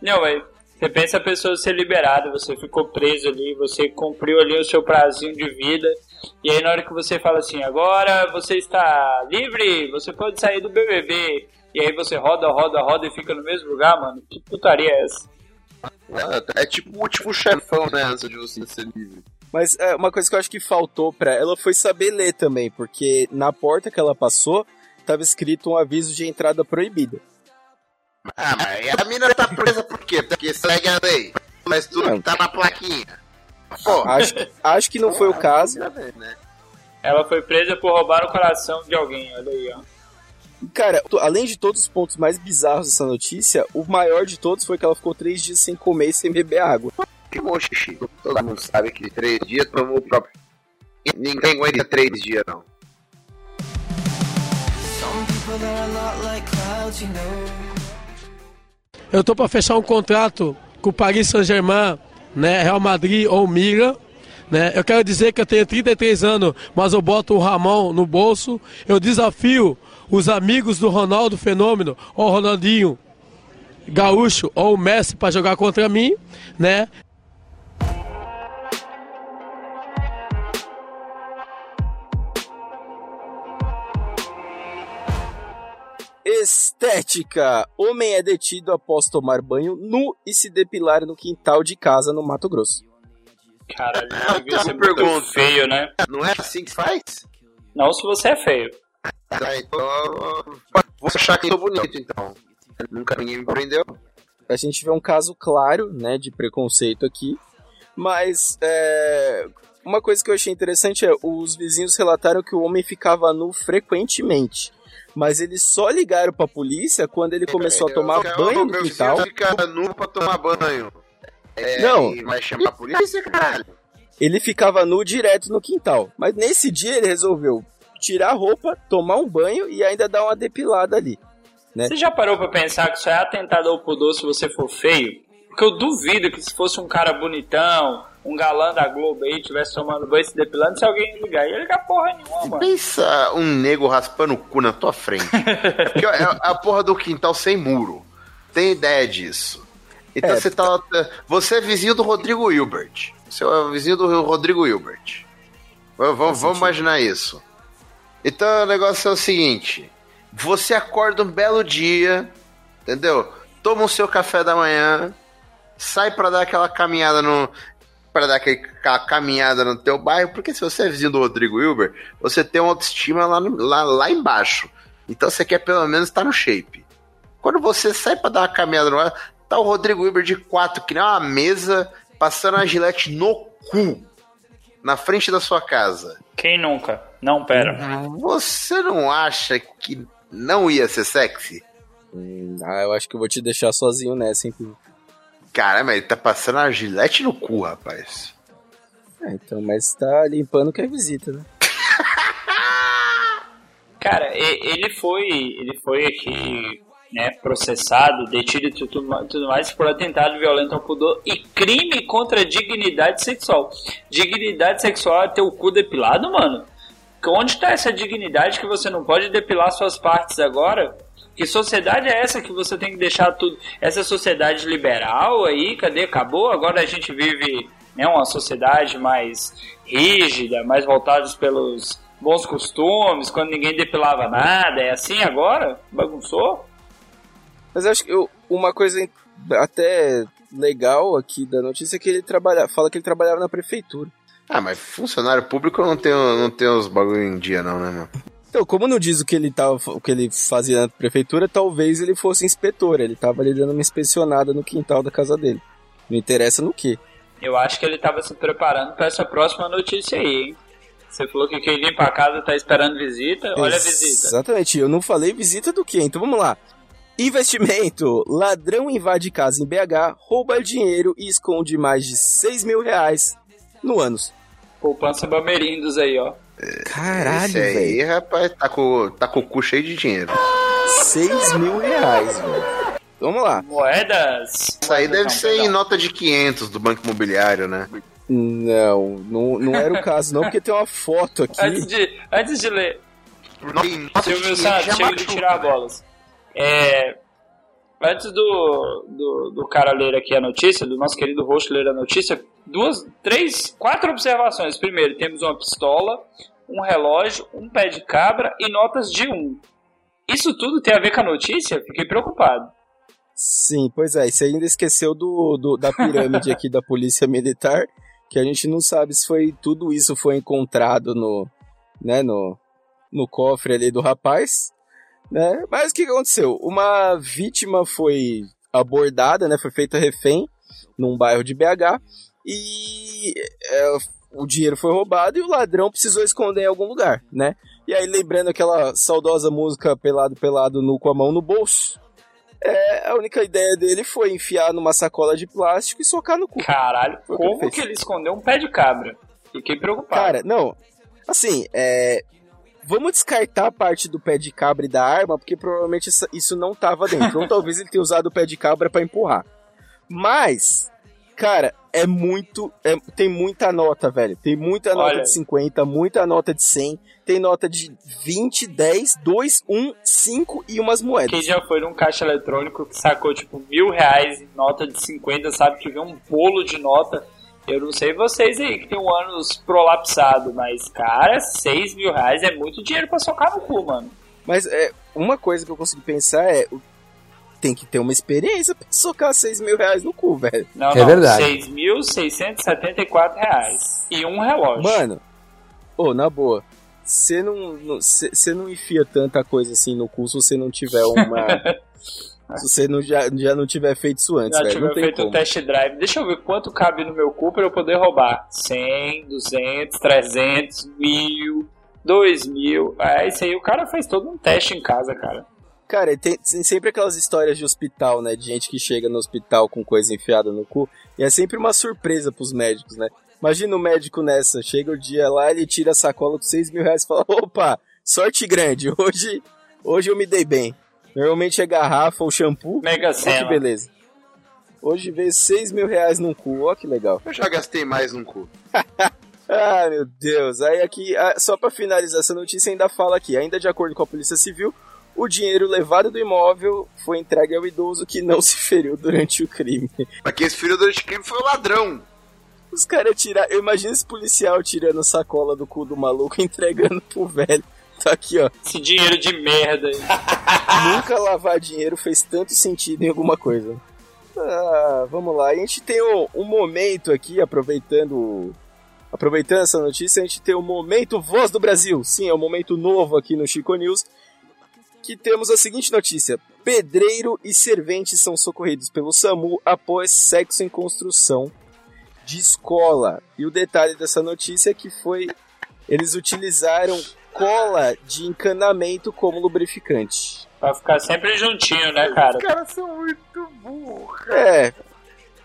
Não, mas você pensa a pessoa ser liberada, você ficou preso ali, você cumpriu ali o seu prazinho de vida, e aí na hora que você fala assim, agora você está livre, você pode sair do BBB, e aí você roda, roda, roda e fica no mesmo lugar, mano, que putaria é essa? É, é tipo o último chefão, né, antes de você ser livre. Mas é, uma coisa que eu acho que faltou pra ela foi saber ler também, porque na porta que ela passou, tava escrito um aviso de entrada proibida. Ah, mas a mina tá presa por quê? Porque segue a lei. Mas tudo Não. tá na plaquinha. Pô, Acho, acho que não foi o caso. né? Ela foi presa por roubar o coração de alguém, olha aí, ó. Cara, além de todos os pontos mais bizarros dessa notícia, o maior de todos foi que ela ficou três dias sem comer e sem beber água. Que bom xixi. Todo mundo sabe que três dias tomou o próprio. Ninguém aguenta três dias, não. Eu tô para fechar um contrato com o Paris Saint-Germain, né, Real Madrid ou Milan. Né? Eu quero dizer que eu tenho 33 anos, mas eu boto o Ramon no bolso. Eu desafio os amigos do Ronaldo Fenômeno ou Ronaldinho Gaúcho ou o Messi para jogar contra mim, né? Estética! Homem é detido após tomar banho nu e se depilar no quintal de casa no Mato Grosso. Caralho, devia ser tá, muito <laughs> pergunta. feio, né? Não é assim que faz? Não se você é feio. Então. Vou achar que eu sou bonito, então. Nunca ninguém me prendeu. A gente vê um caso claro, né, de preconceito aqui, mas é, uma coisa que eu achei interessante é os vizinhos relataram que o homem ficava nu frequentemente, mas eles só ligaram pra polícia quando ele começou a tomar Eu- banho no quintal. vizinho fica nu pra tomar banho. É, Não. Vai chamar a polícia, caralho. Ele ficava nu direto no quintal, mas nesse dia ele resolveu tirar a roupa, tomar um banho e ainda dar uma depilada ali. né? Você já parou pra pensar que isso é atentado ao pudor se você for feio? Porque eu duvido que se fosse um cara bonitão, um galã da Globo aí, tivesse tomando banho e se depilando, se alguém ligar. Ia ligar porra nenhuma, mano. Pensa um nego raspando o cu na tua frente. Porque é a porra do quintal sem muro. Tem ideia disso. Então É, você tá. Você é vizinho do Rodrigo Hilbert. Você é vizinho do Rodrigo Hilbert. Vamos, vamos imaginar isso. Então o negócio é o seguinte: você acorda um belo dia, entendeu? Toma o seu café da manhã, sai pra dar aquela caminhada no. Pra dar aquela caminhada no teu bairro, porque se você é vizinho do Rodrigo Hilbert, você tem uma autoestima lá, lá, lá embaixo. Então você quer pelo menos estar no shape. Quando você sai pra dar uma caminhada no ar, tá o Rodrigo Hilbert de quatro, que nem uma mesa, passando a gilete no cu, na frente da sua casa. Quem nunca? Não, pera. Você não acha que não ia ser sexy? Hum, ah, eu acho que eu vou te deixar sozinho nessa, hein? Pinho? Caramba, ele tá passando a gilete no cu, rapaz. É, então, mas tá limpando que é visita, né? <laughs> Cara, ele foi. Ele foi aqui né, processado, detido e tudo, tudo mais por atentado violento ao pudor e crime contra a dignidade sexual. Dignidade sexual é ter o cu depilado, mano? Onde está essa dignidade que você não pode depilar suas partes agora? Que sociedade é essa que você tem que deixar tudo? Essa sociedade liberal aí, cadê? Acabou? Agora a gente vive né, uma sociedade mais rígida, mais voltada pelos bons costumes, quando ninguém depilava nada. É assim agora? Bagunçou? Mas acho que eu- uma coisa até legal aqui da notícia é que ele trabalha, fala que ele trabalhava na prefeitura. Ah, mas funcionário público não tem, não tem os bagulho em dia, não, né, meu? Então, como não diz o que ele tava, o que ele fazia na prefeitura, talvez ele fosse inspetor. Ele tava ali dando uma inspecionada no quintal da casa dele. Não interessa no que. Eu acho que ele estava se preparando para essa próxima notícia aí, hein? Você falou que quem limpa a casa tá esperando visita. Olha a visita. Exatamente. Eu não falei visita do que. Então vamos lá. Investimento. Ladrão invade casa em BH, rouba dinheiro e esconde mais de 6 mil reais no ânus. Poupança Bamerindos aí, ó. Caralho, Esse aí, velho. rapaz, tá com, tá com o cu cheio de dinheiro. 6 mil reais, velho. Vamos lá. Moedas. Isso aí deve Não, ser em perdão. nota de 500 do Banco Imobiliário, né? Não, não, não era o caso, não, porque tem uma foto Antes aqui. de, antes de ler, Silvio 500 Santos, chega de machuca, tirar velho. bolas. É, antes do, do, do cara ler aqui a notícia, do nosso querido host ler a notícia, duas, três, quatro observações. Primeiro, temos uma pistola, um relógio, um pé de cabra e notas de um. Isso tudo tem a ver com a notícia? Fiquei preocupado. Sim, pois é. Você ainda esqueceu do, do- da pirâmide aqui da Polícia Militar, que a gente não sabe se foi tudo isso foi encontrado no, né, no, no cofre ali do rapaz, né? Mas o que aconteceu? Uma vítima foi abordada, né? Foi feita refém num bairro de BH e é, o dinheiro foi roubado e o ladrão precisou esconder em algum lugar, né? E aí lembrando aquela saudosa música pelado pelado nu com a mão no bolso, é, a única ideia dele foi enfiar numa sacola de plástico e socar no cu. Caralho, Foi o que ele como que ele escondeu um pé de cabra? Fiquei preocupado. Cara, não. Assim, é. Vamos descartar a parte do pé de cabra e da arma, porque provavelmente isso não tava dentro. Ou talvez ele tenha usado o pé de cabra pra empurrar. Mas, cara, é muito. é- tem muita nota, velho. Tem muita nota Olha. de 50, muita nota de 100. Tem nota de 20, 10, 2, 1, 5 e umas moedas. Quem já foi num caixa eletrônico que sacou tipo mil reais em nota de 50, sabe que vê um bolo de nota. Eu não sei vocês aí que tem um ânus prolapsado, mas cara, seis mil reais é muito dinheiro pra socar no cu, mano. Mas é, uma coisa que eu consigo pensar é. Tem que ter uma experiência pra socar 6 mil reais no cu, velho. Não, É não, verdade. 6.674 reais. E um relógio. Mano, ô, na boa, você não, você não enfia tanta coisa assim no cu se você não tiver <laughs> uma. se você não, já, já não tiver feito isso antes, Já velho. Não tiver feito um como. test drive. Deixa eu ver quanto cabe no meu cu pra eu poder roubar. 100, 200, 300, 1000, 2000. É, isso aí o cara fez todo um teste em casa, cara. Cara, tem, tem sempre aquelas histórias de hospital, né? De gente que chega no hospital com coisa enfiada no cu. E é sempre uma surpresa pros médicos, né? Imagina o médico nessa, chega o dia lá, ele tira a sacola com 6 mil reais e fala: opa, sorte grande, hoje, hoje eu me dei bem. Normalmente é garrafa ou shampoo. Mega Olha que beleza. Hoje veio 6 mil reais num cu, ó que legal. Eu já gastei mais um cu. <laughs> Ah, meu Deus. Aí aqui, ah, só pra finalizar essa notícia, ainda fala aqui, ainda de acordo com a Polícia Civil, o dinheiro levado do imóvel foi entregue ao idoso que não <laughs> se feriu durante o crime. Mas que esse filho do crime foi o ladrão. Os caras tiraram. Eu imagino esse policial tirando sacola do cu do maluco e entregando pro velho. Tá aqui, ó. Esse dinheiro de merda aí. <laughs> Nunca lavar dinheiro fez tanto sentido em alguma coisa. Ah, vamos lá. A gente tem um, um momento aqui, aproveitando. Aproveitando essa notícia, a gente tem o momento Voz do Brasil. Sim, é um momento novo aqui no Chico News. Que temos a seguinte notícia: Pedreiro e servente são socorridos pelo SAMU após sexo em construção de escola. E o detalhe dessa notícia é que foi. Eles utilizaram cola de encanamento como lubrificante. Pra ficar sempre juntinho, né, cara? Os caras são muito burros, É,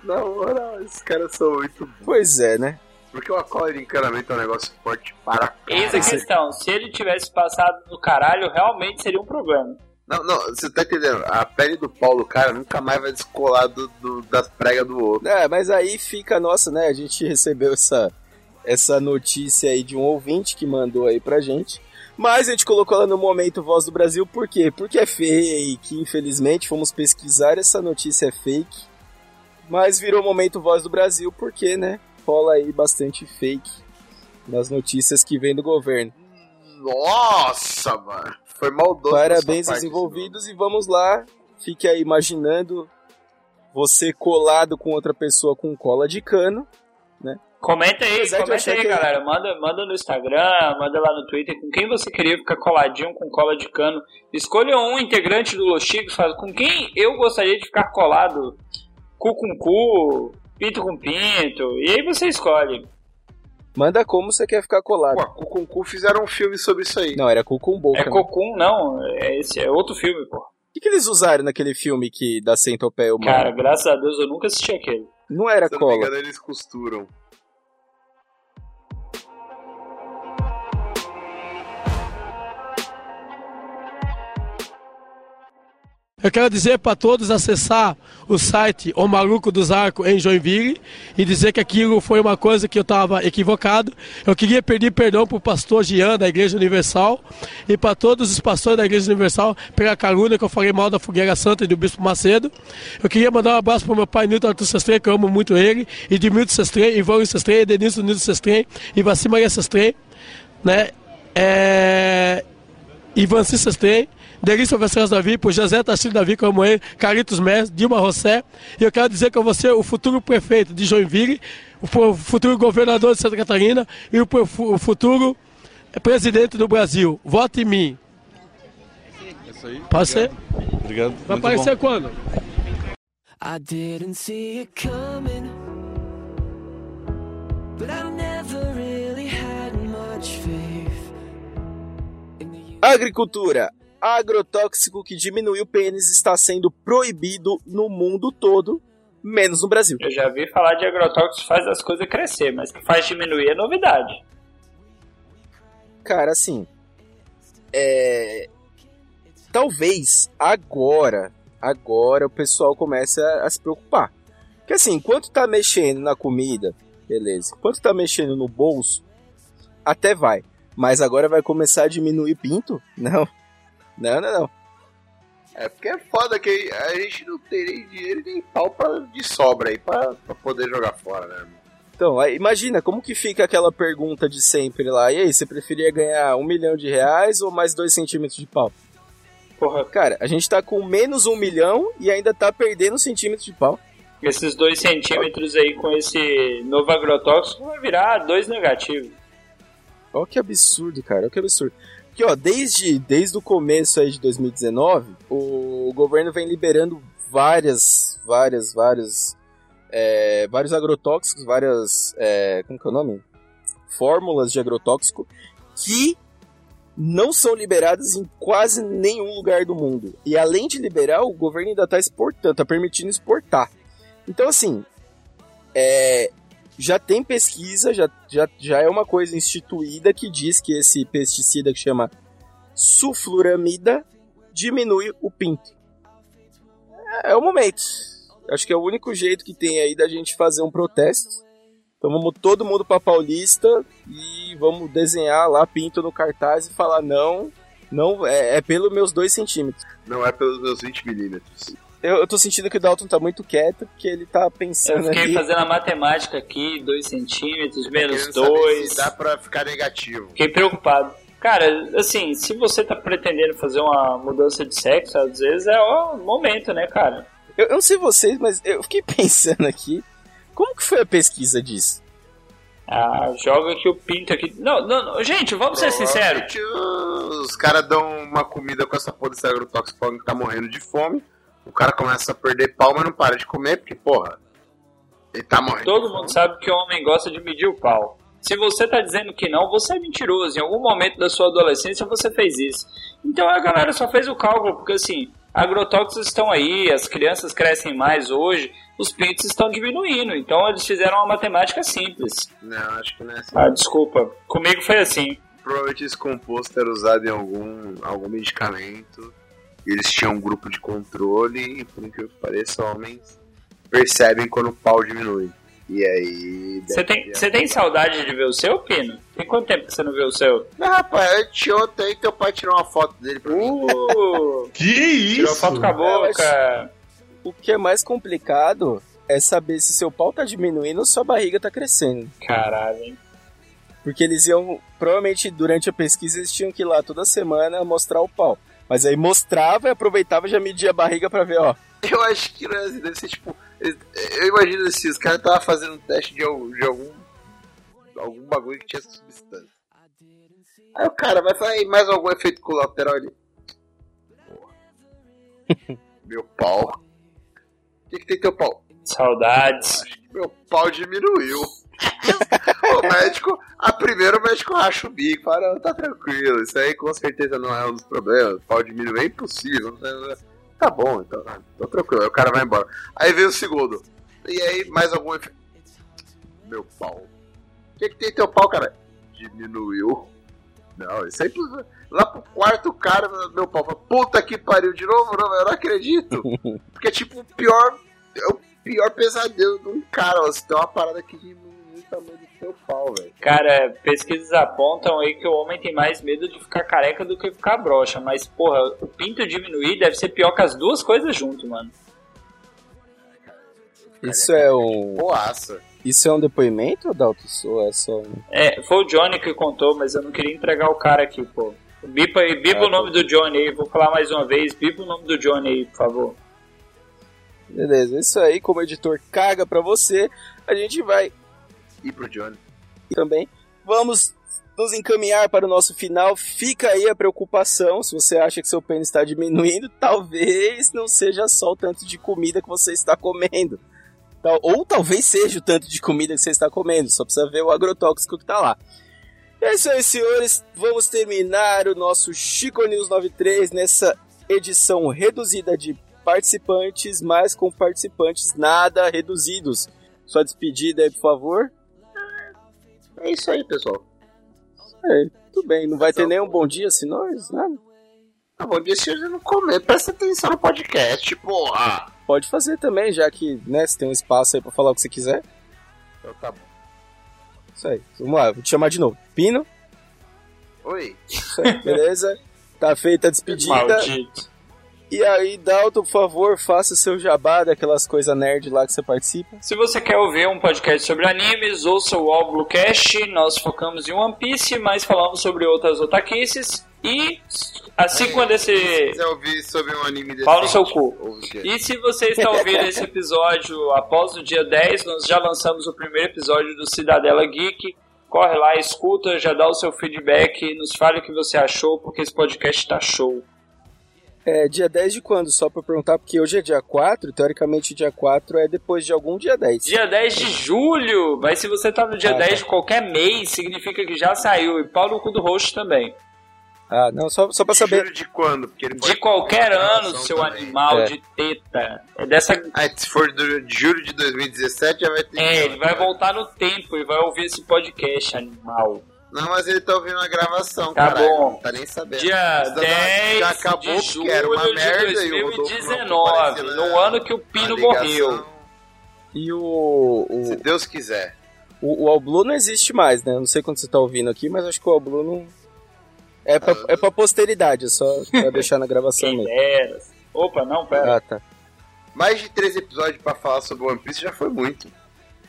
Na moral, esses caras são muito burros. pois é, né? Porque uma cola de encanamento é um negócio forte para Eis a questão. Se ele tivesse passado no caralho, realmente seria um problema. Não, não, você tá entendendo? A pele do pau do cara nunca mais vai descolar do, do- das pregas do outro. É, mas aí fica, nossa, né? A gente recebeu essa, essa notícia aí de um ouvinte que mandou aí pra gente. Mas a gente colocou ela no momento Voz do Brasil, por quê? Porque é fake, infelizmente, fomos pesquisar, essa notícia é fake. Mas virou momento Voz do Brasil, porque, né? Rola aí bastante fake nas notícias que vem do governo. Nossa, mano. Foi maldoso. Parabéns aos envolvidos e vamos lá. Fique aí imaginando você colado com outra pessoa com cola de cano. Comenta aí, Apesar comenta aí, que- galera. Manda, manda no Instagram, manda lá no Twitter com quem você queria ficar coladinho com cola de cano. Escolha um integrante do Los Chicos, fala com quem eu gostaria de ficar colado. Cu com cu, pinto com pinto. E aí você escolhe. Manda como você quer ficar colado. Pô, cu com cu fizeram um filme sobre isso aí. Não, era cu com boca. É né? Cocum, não. É, esse é outro filme, pô. O que, que eles usaram naquele filme que da centopeia humana? Cara, graças a Deus eu nunca assisti aquele. não era Se eu não me cola. engano, eles costuram. Eu quero dizer para todos acessar o site O Maluco dos Arcos em Joinville e dizer que aquilo foi uma coisa que eu estava equivocado. Eu queria pedir perdão para o pastor Jean da Igreja Universal e para todos os pastores da Igreja Universal pela calúnia que eu falei mal da Fogueira Santa e do Bispo Macedo. Eu queria mandar um abraço para meu pai Nilton Arthur Sestrem, que eu amo muito ele, e de Milton Sestrem, Ivan Sestrem, Denilson Nilton Sestrem e Vaci Maria Sestrem, né? É... Ivan Sestrem, Delícia Venceslas Davi, por José Tarcísio Davi, como ele, Caritos Mestre, Dilma Rossé. E eu quero dizer que eu vou ser o futuro prefeito de Joinville, o fu- futuro governador de Santa Catarina e o, fu- o futuro presidente do Brasil. Vote em mim. É isso aí. Pode ser? Obrigado. Vai Muito aparecer bom. quando? I didn't see it coming, but I never really had much faith in the Agricultura. Agrotóxico que diminui o pênis está sendo proibido no mundo todo, menos no Brasil. Eu já vi falar de agrotóxicos faz as coisas crescer, mas que faz diminuir é novidade. Cara, assim. É. Talvez agora, agora o pessoal comece a, a se preocupar. Porque assim, enquanto tá mexendo na comida, beleza. Enquanto tá mexendo no bolso, até vai. Mas agora vai começar a diminuir pinto? <laughs> Não. Não, não, não. É porque é foda que a gente não tem nem dinheiro nem pau pra, de sobra aí pra, pra poder jogar fora, né? Então, aí, imagina, como que fica aquela pergunta de sempre lá? E aí, você preferia ganhar um milhão de reais ou mais dois centímetros de pau? Porra, Cara, a gente tá com menos um milhão e ainda tá perdendo centímetros de pau. esses dois centímetros aí com esse novo agrotóxico vai virar dois negativos. Olha que absurdo, cara, olha que absurdo. Porque, ó, desde, desde o começo aí de 2019, o governo vem liberando várias, várias, várias, é, vários agrotóxicos, várias, é, como que é o nome? Fórmulas de agrotóxico que não são liberadas em quase nenhum lugar do mundo. E além de liberar, o governo ainda está exportando, está permitindo exportar. Então, assim, é, já tem pesquisa, já, já, já é uma coisa instituída que diz que esse pesticida que chama sulfuramida diminui o pinto. É, é o momento. Acho que é o único jeito que tem aí da gente fazer um protesto. Então vamos todo mundo pra Paulista e vamos desenhar lá pinto no cartaz e falar não, não é, é pelo meus dois centímetros. Não é pelos meus 20 milímetros. Eu, eu tô sentindo que o Dalton tá muito quieto, porque ele tá Eu pensando fiquei ali. fazendo a matemática aqui, dois centímetros, menos Querendo saber dois. se dá pra ficar negativo. Fiquei preocupado. Cara, assim, se você tá pretendendo fazer uma mudança de sexo, às vezes é o momento, né, cara? Eu, eu não sei vocês, mas eu fiquei <laughs> pensando aqui. Como que foi a pesquisa disso? Ah, joga aqui o pinto aqui. Não, não, não. gente, vamos ser sinceros. Os caras dão uma comida com essa porra desse agrotóxico que tá morrendo de fome. O cara começa a perder pau, mas não para de comer, porque, porra, ele tá morrendo. Todo mundo sabe que o homem gosta de medir o pau. Se você tá dizendo que não, você é mentiroso. Em algum momento da sua adolescência você fez isso. Então a galera só fez o cálculo, porque assim, agrotóxicos estão aí, as crianças crescem mais hoje, os pintos estão diminuindo. Então eles fizeram uma matemática simples. Não, acho que não é assim. Ah, desculpa. Comigo foi assim. Provavelmente esse composto era usado em algum, algum medicamento. Eles tinham um grupo de controle e, por incrível que pareça, homens percebem quando o pau diminui. E aí. Você tem, você tem saudade de ver o seu, Pino? Tem quanto tempo que você não vê o seu? Não, rapaz, anteontem teu pai tirou uma foto dele pra mim. Uh, <laughs> Que tirou foto com a boca. O que é mais complicado é saber se seu pau tá diminuindo ou sua barriga tá crescendo. Caralho, hein? Porque eles iam, provavelmente durante a pesquisa, eles tinham que ir lá toda semana mostrar o pau. Mas aí mostrava e aproveitava e já media a barriga pra ver, ó. Eu acho que não é assim, deve ser tipo. Eu imagino assim, os caras estavam fazendo um teste de, al- de algum. algum bagulho que tinha essa substância. Aí o cara vai "Ei, mais algum efeito colateral ali? <laughs> Meu pau. O que, que tem teu pau? Saudades. Acho que meu pau diminuiu. O médico, a primeiro o médico racha o bico, fala, "Não, tá tranquilo, isso aí com certeza não é um dos problemas, o pau diminuir é impossível. Tá bom, então, tá, tô tranquilo, aí o cara vai embora. Aí vem o segundo, e aí mais algum efeito. Meu pau. O que, que tem teu pau, cara? Diminuiu. Não, isso aí lá pro quarto cara, meu pau fala, puta que pariu de novo, não, eu não acredito. <laughs> Porque tipo, o pior, é o pior pesadelo de um cara, ó, você tem uma parada que tamanho do seu pau, velho. Cara, pesquisas apontam aí que o homem tem mais medo de ficar careca do que ficar broxa. Mas, porra, o pinto diminuir deve ser pior que as duas coisas junto, mano. Isso é um. Boaça. Isso é um depoimento, Dalton? Ou é só um. É, foi o Johnny que contou, mas eu não queria entregar o cara aqui, pô. Bipa, aí, bipa Ah, o nome do Johnny aí, vou falar mais uma vez. Bipa o nome do Johnny aí, por favor. Beleza, isso aí, como o editor caga pra você, a gente vai E pro Johnny. também. Vamos nos encaminhar para o nosso final. Fica aí a preocupação. Se você acha que seu pênis está diminuindo, <laughs> talvez não seja só o tanto de comida que você está comendo. Ou talvez seja o tanto de comida que você está comendo. Só precisa ver o agrotóxico que está lá. É isso aí, senhores. Vamos terminar o nosso Chico News 93 nessa edição reduzida de participantes, mas com participantes nada reduzidos. Sua despedida aí, por favor. É isso aí, pessoal. É, tudo bem. Não vai ter nem um bom dia se nós, nada. Ah, bom dia, se você não comer, presta atenção no podcast, porra. Pode fazer também, já que, né, você tem um espaço aí pra falar o que você quiser. Então tá bom. Isso aí. Vamos lá, vou te chamar de novo. Pino, Oi. isso aí, beleza? <laughs> Tá feita a despedida. Maldito. E aí, Dalton, por favor, faça seu jabá daquelas coisas nerd lá que você participa. Se você quer ouvir um podcast sobre animes, ouça o All Blue Cast. Nós focamos em One Piece, mas falamos sobre outras otaquices. E assim quando esse. Se quiser ouvir sobre um anime desse. Pau no seu cu. E se você está ouvindo esse episódio após o dia 10, nós já lançamos o primeiro episódio do Cidadela Geek. Corre lá, escuta, já dá o seu feedback, nos fale o que você achou, porque esse podcast tá show. É dia 10 de quando? Só pra eu perguntar, porque hoje é dia 4, teoricamente dia 4 é depois de algum dia 10. Dia 10 de julho! Mas se você tá no dia Ah, 10 tá. de qualquer mês, significa que já saiu. E pau no cu do host também. Ah, não, só, só pra saber. De quando? Porque ele De qualquer ano, seu também. animal É. de teta. É dessa. Ah, se for do, de julho de 2017, já vai ter. É, ele vai voltar no tempo e vai ouvir esse podcast, animal. Não, mas ele tá ouvindo a gravação, Tá caralho. bom. Não tá nem sabendo. Dia Isso 10 já acabou de julho era uma de merda e o Rodolfo não 2019, apareceu no na- ano que o Pino morreu. E o. Se O, Deus quiser. o, o All Blue não existe mais, né? Eu Não sei quando você tá ouvindo aqui, mas acho que o All Blue não. É pra, é pra posteridade, é só pra deixar na <laughs> gravação mesmo. dera. Opa, não, pera. Ah, tá. Mais de três episódios pra falar sobre One Piece já foi muito.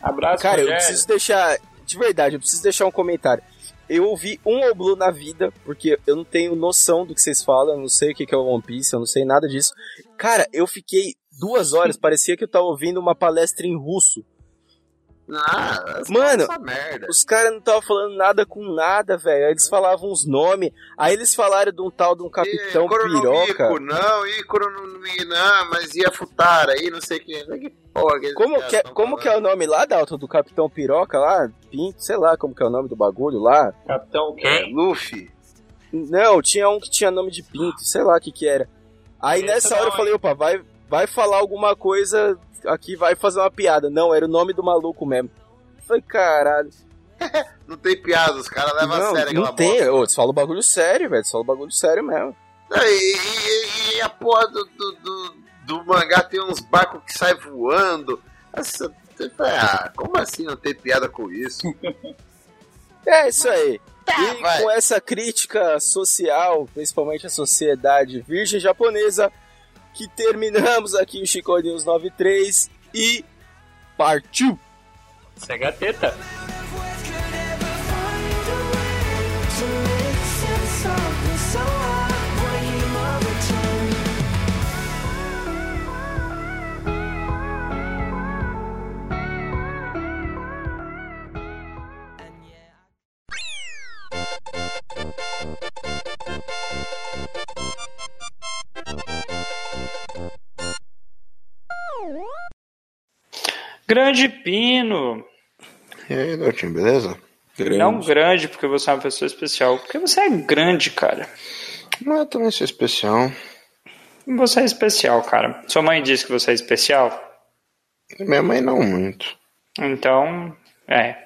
Abraço, Cara, eu preciso deixar. De verdade, eu preciso deixar um comentário. Eu ouvi um Blue na vida, porque eu não tenho noção do que vocês falam, eu não sei o que é One Piece, eu não sei nada disso. Cara, eu fiquei duas horas, parecia que eu tava ouvindo uma palestra em russo. Ah, Mano. Os caras não estavam falando nada com nada, velho. Aí Eles falavam uns nomes. Aí eles falaram de um tal de um capitão Coronomico, piroca. Não, e Coronomico, não, mas ia Futara aí, não sei o que. Que porra que Como que, é, como que é o nome lá, Dalton, do capitão piroca lá? Pinto, sei lá como que é o nome do bagulho lá. Capitão quem? Luffy. Não, tinha um que tinha nome de pinto, sei lá o que que era. Aí Esse nessa não, hora eu falei, opa, vai, vai falar alguma coisa aqui, vai fazer uma piada. Não, era o nome do maluco mesmo. Falei, caralho. <laughs> Não tem piada, os caras levam a Não, sério não tem. bosta. Ô, Eles falam bagulho sério, velho. Eles falam bagulho sério mesmo. E, e- e a porra do, do, do, do mangá tem uns barcos que saem voando. Essa, ah, como assim não tem piada com isso? <laughs> É isso aí. Tá, e vai. com essa crítica social, principalmente a sociedade virgem japonesa, que terminamos aqui o Chico News 93 e partiu! Sega teta. Grande Pino. E aí, Doutinho, beleza? Não grande porque você é uma pessoa especial. Porque você é grande, cara. Não, eu também sou especial. Você é especial, cara. Sua mãe disse que você é especial. Minha mãe não muito. Então, é.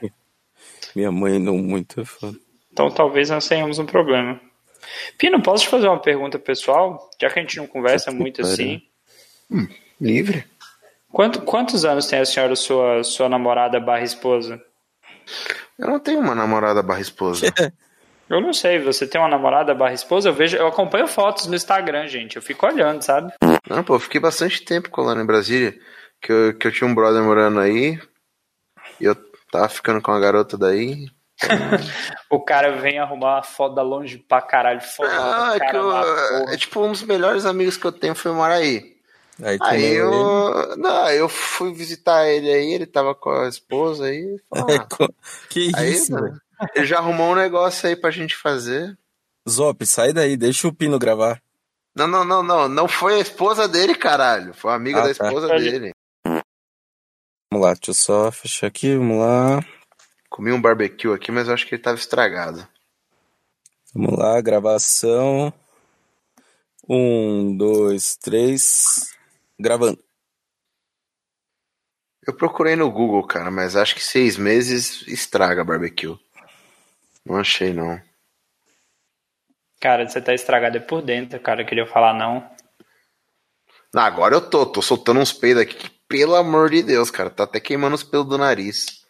Minha mãe não muito é fã. Então talvez nós tenhamos um problema. Pino, posso te fazer uma pergunta pessoal? Já que a gente não conversa muito pariu. assim. Livre? Quanto- quantos anos tem a senhora, sua, sua namorada barra esposa? Eu não tenho uma namorada barra esposa. <laughs> Eu não sei, você tem uma namorada barra esposa? Eu vejo, eu acompanho fotos no Instagram, gente. Eu fico olhando, sabe? Não, pô, eu fiquei bastante tempo colando em Brasília. Que eu, que eu tinha um brother morando aí. E eu tava ficando com uma garota daí. O cara vem arrumar uma foto da longe pra caralho. Foda Ah, é cara que eu, é tipo um dos melhores amigos que eu tenho foi morar aí. Aí, Aí eu. Não, eu fui visitar ele aí, ele tava com a esposa aí. falei, ele. <laughs> ah, que aí isso, né, velho? ele já arrumou um negócio aí pra gente fazer. Zop, sai daí, deixa o Pino gravar. Não, não, não, não. Não foi a esposa dele, caralho. Foi a amiga Ah, da tá. esposa dele. Vamos lá, deixa eu só fechar aqui, vamos lá. Comi um barbecue aqui, mas eu acho que ele tava estragado. Vamos lá, gravação. Um, dois, três. Gravando. Eu procurei no Google, cara, mas acho que seis meses estraga barbecue. Não achei, não. Cara, você tá estragado é por dentro, cara. Eu queria falar não. Ah, agora eu tô, tô soltando uns peidos aqui que, pelo amor de Deus, cara, tá até queimando os pelos do nariz.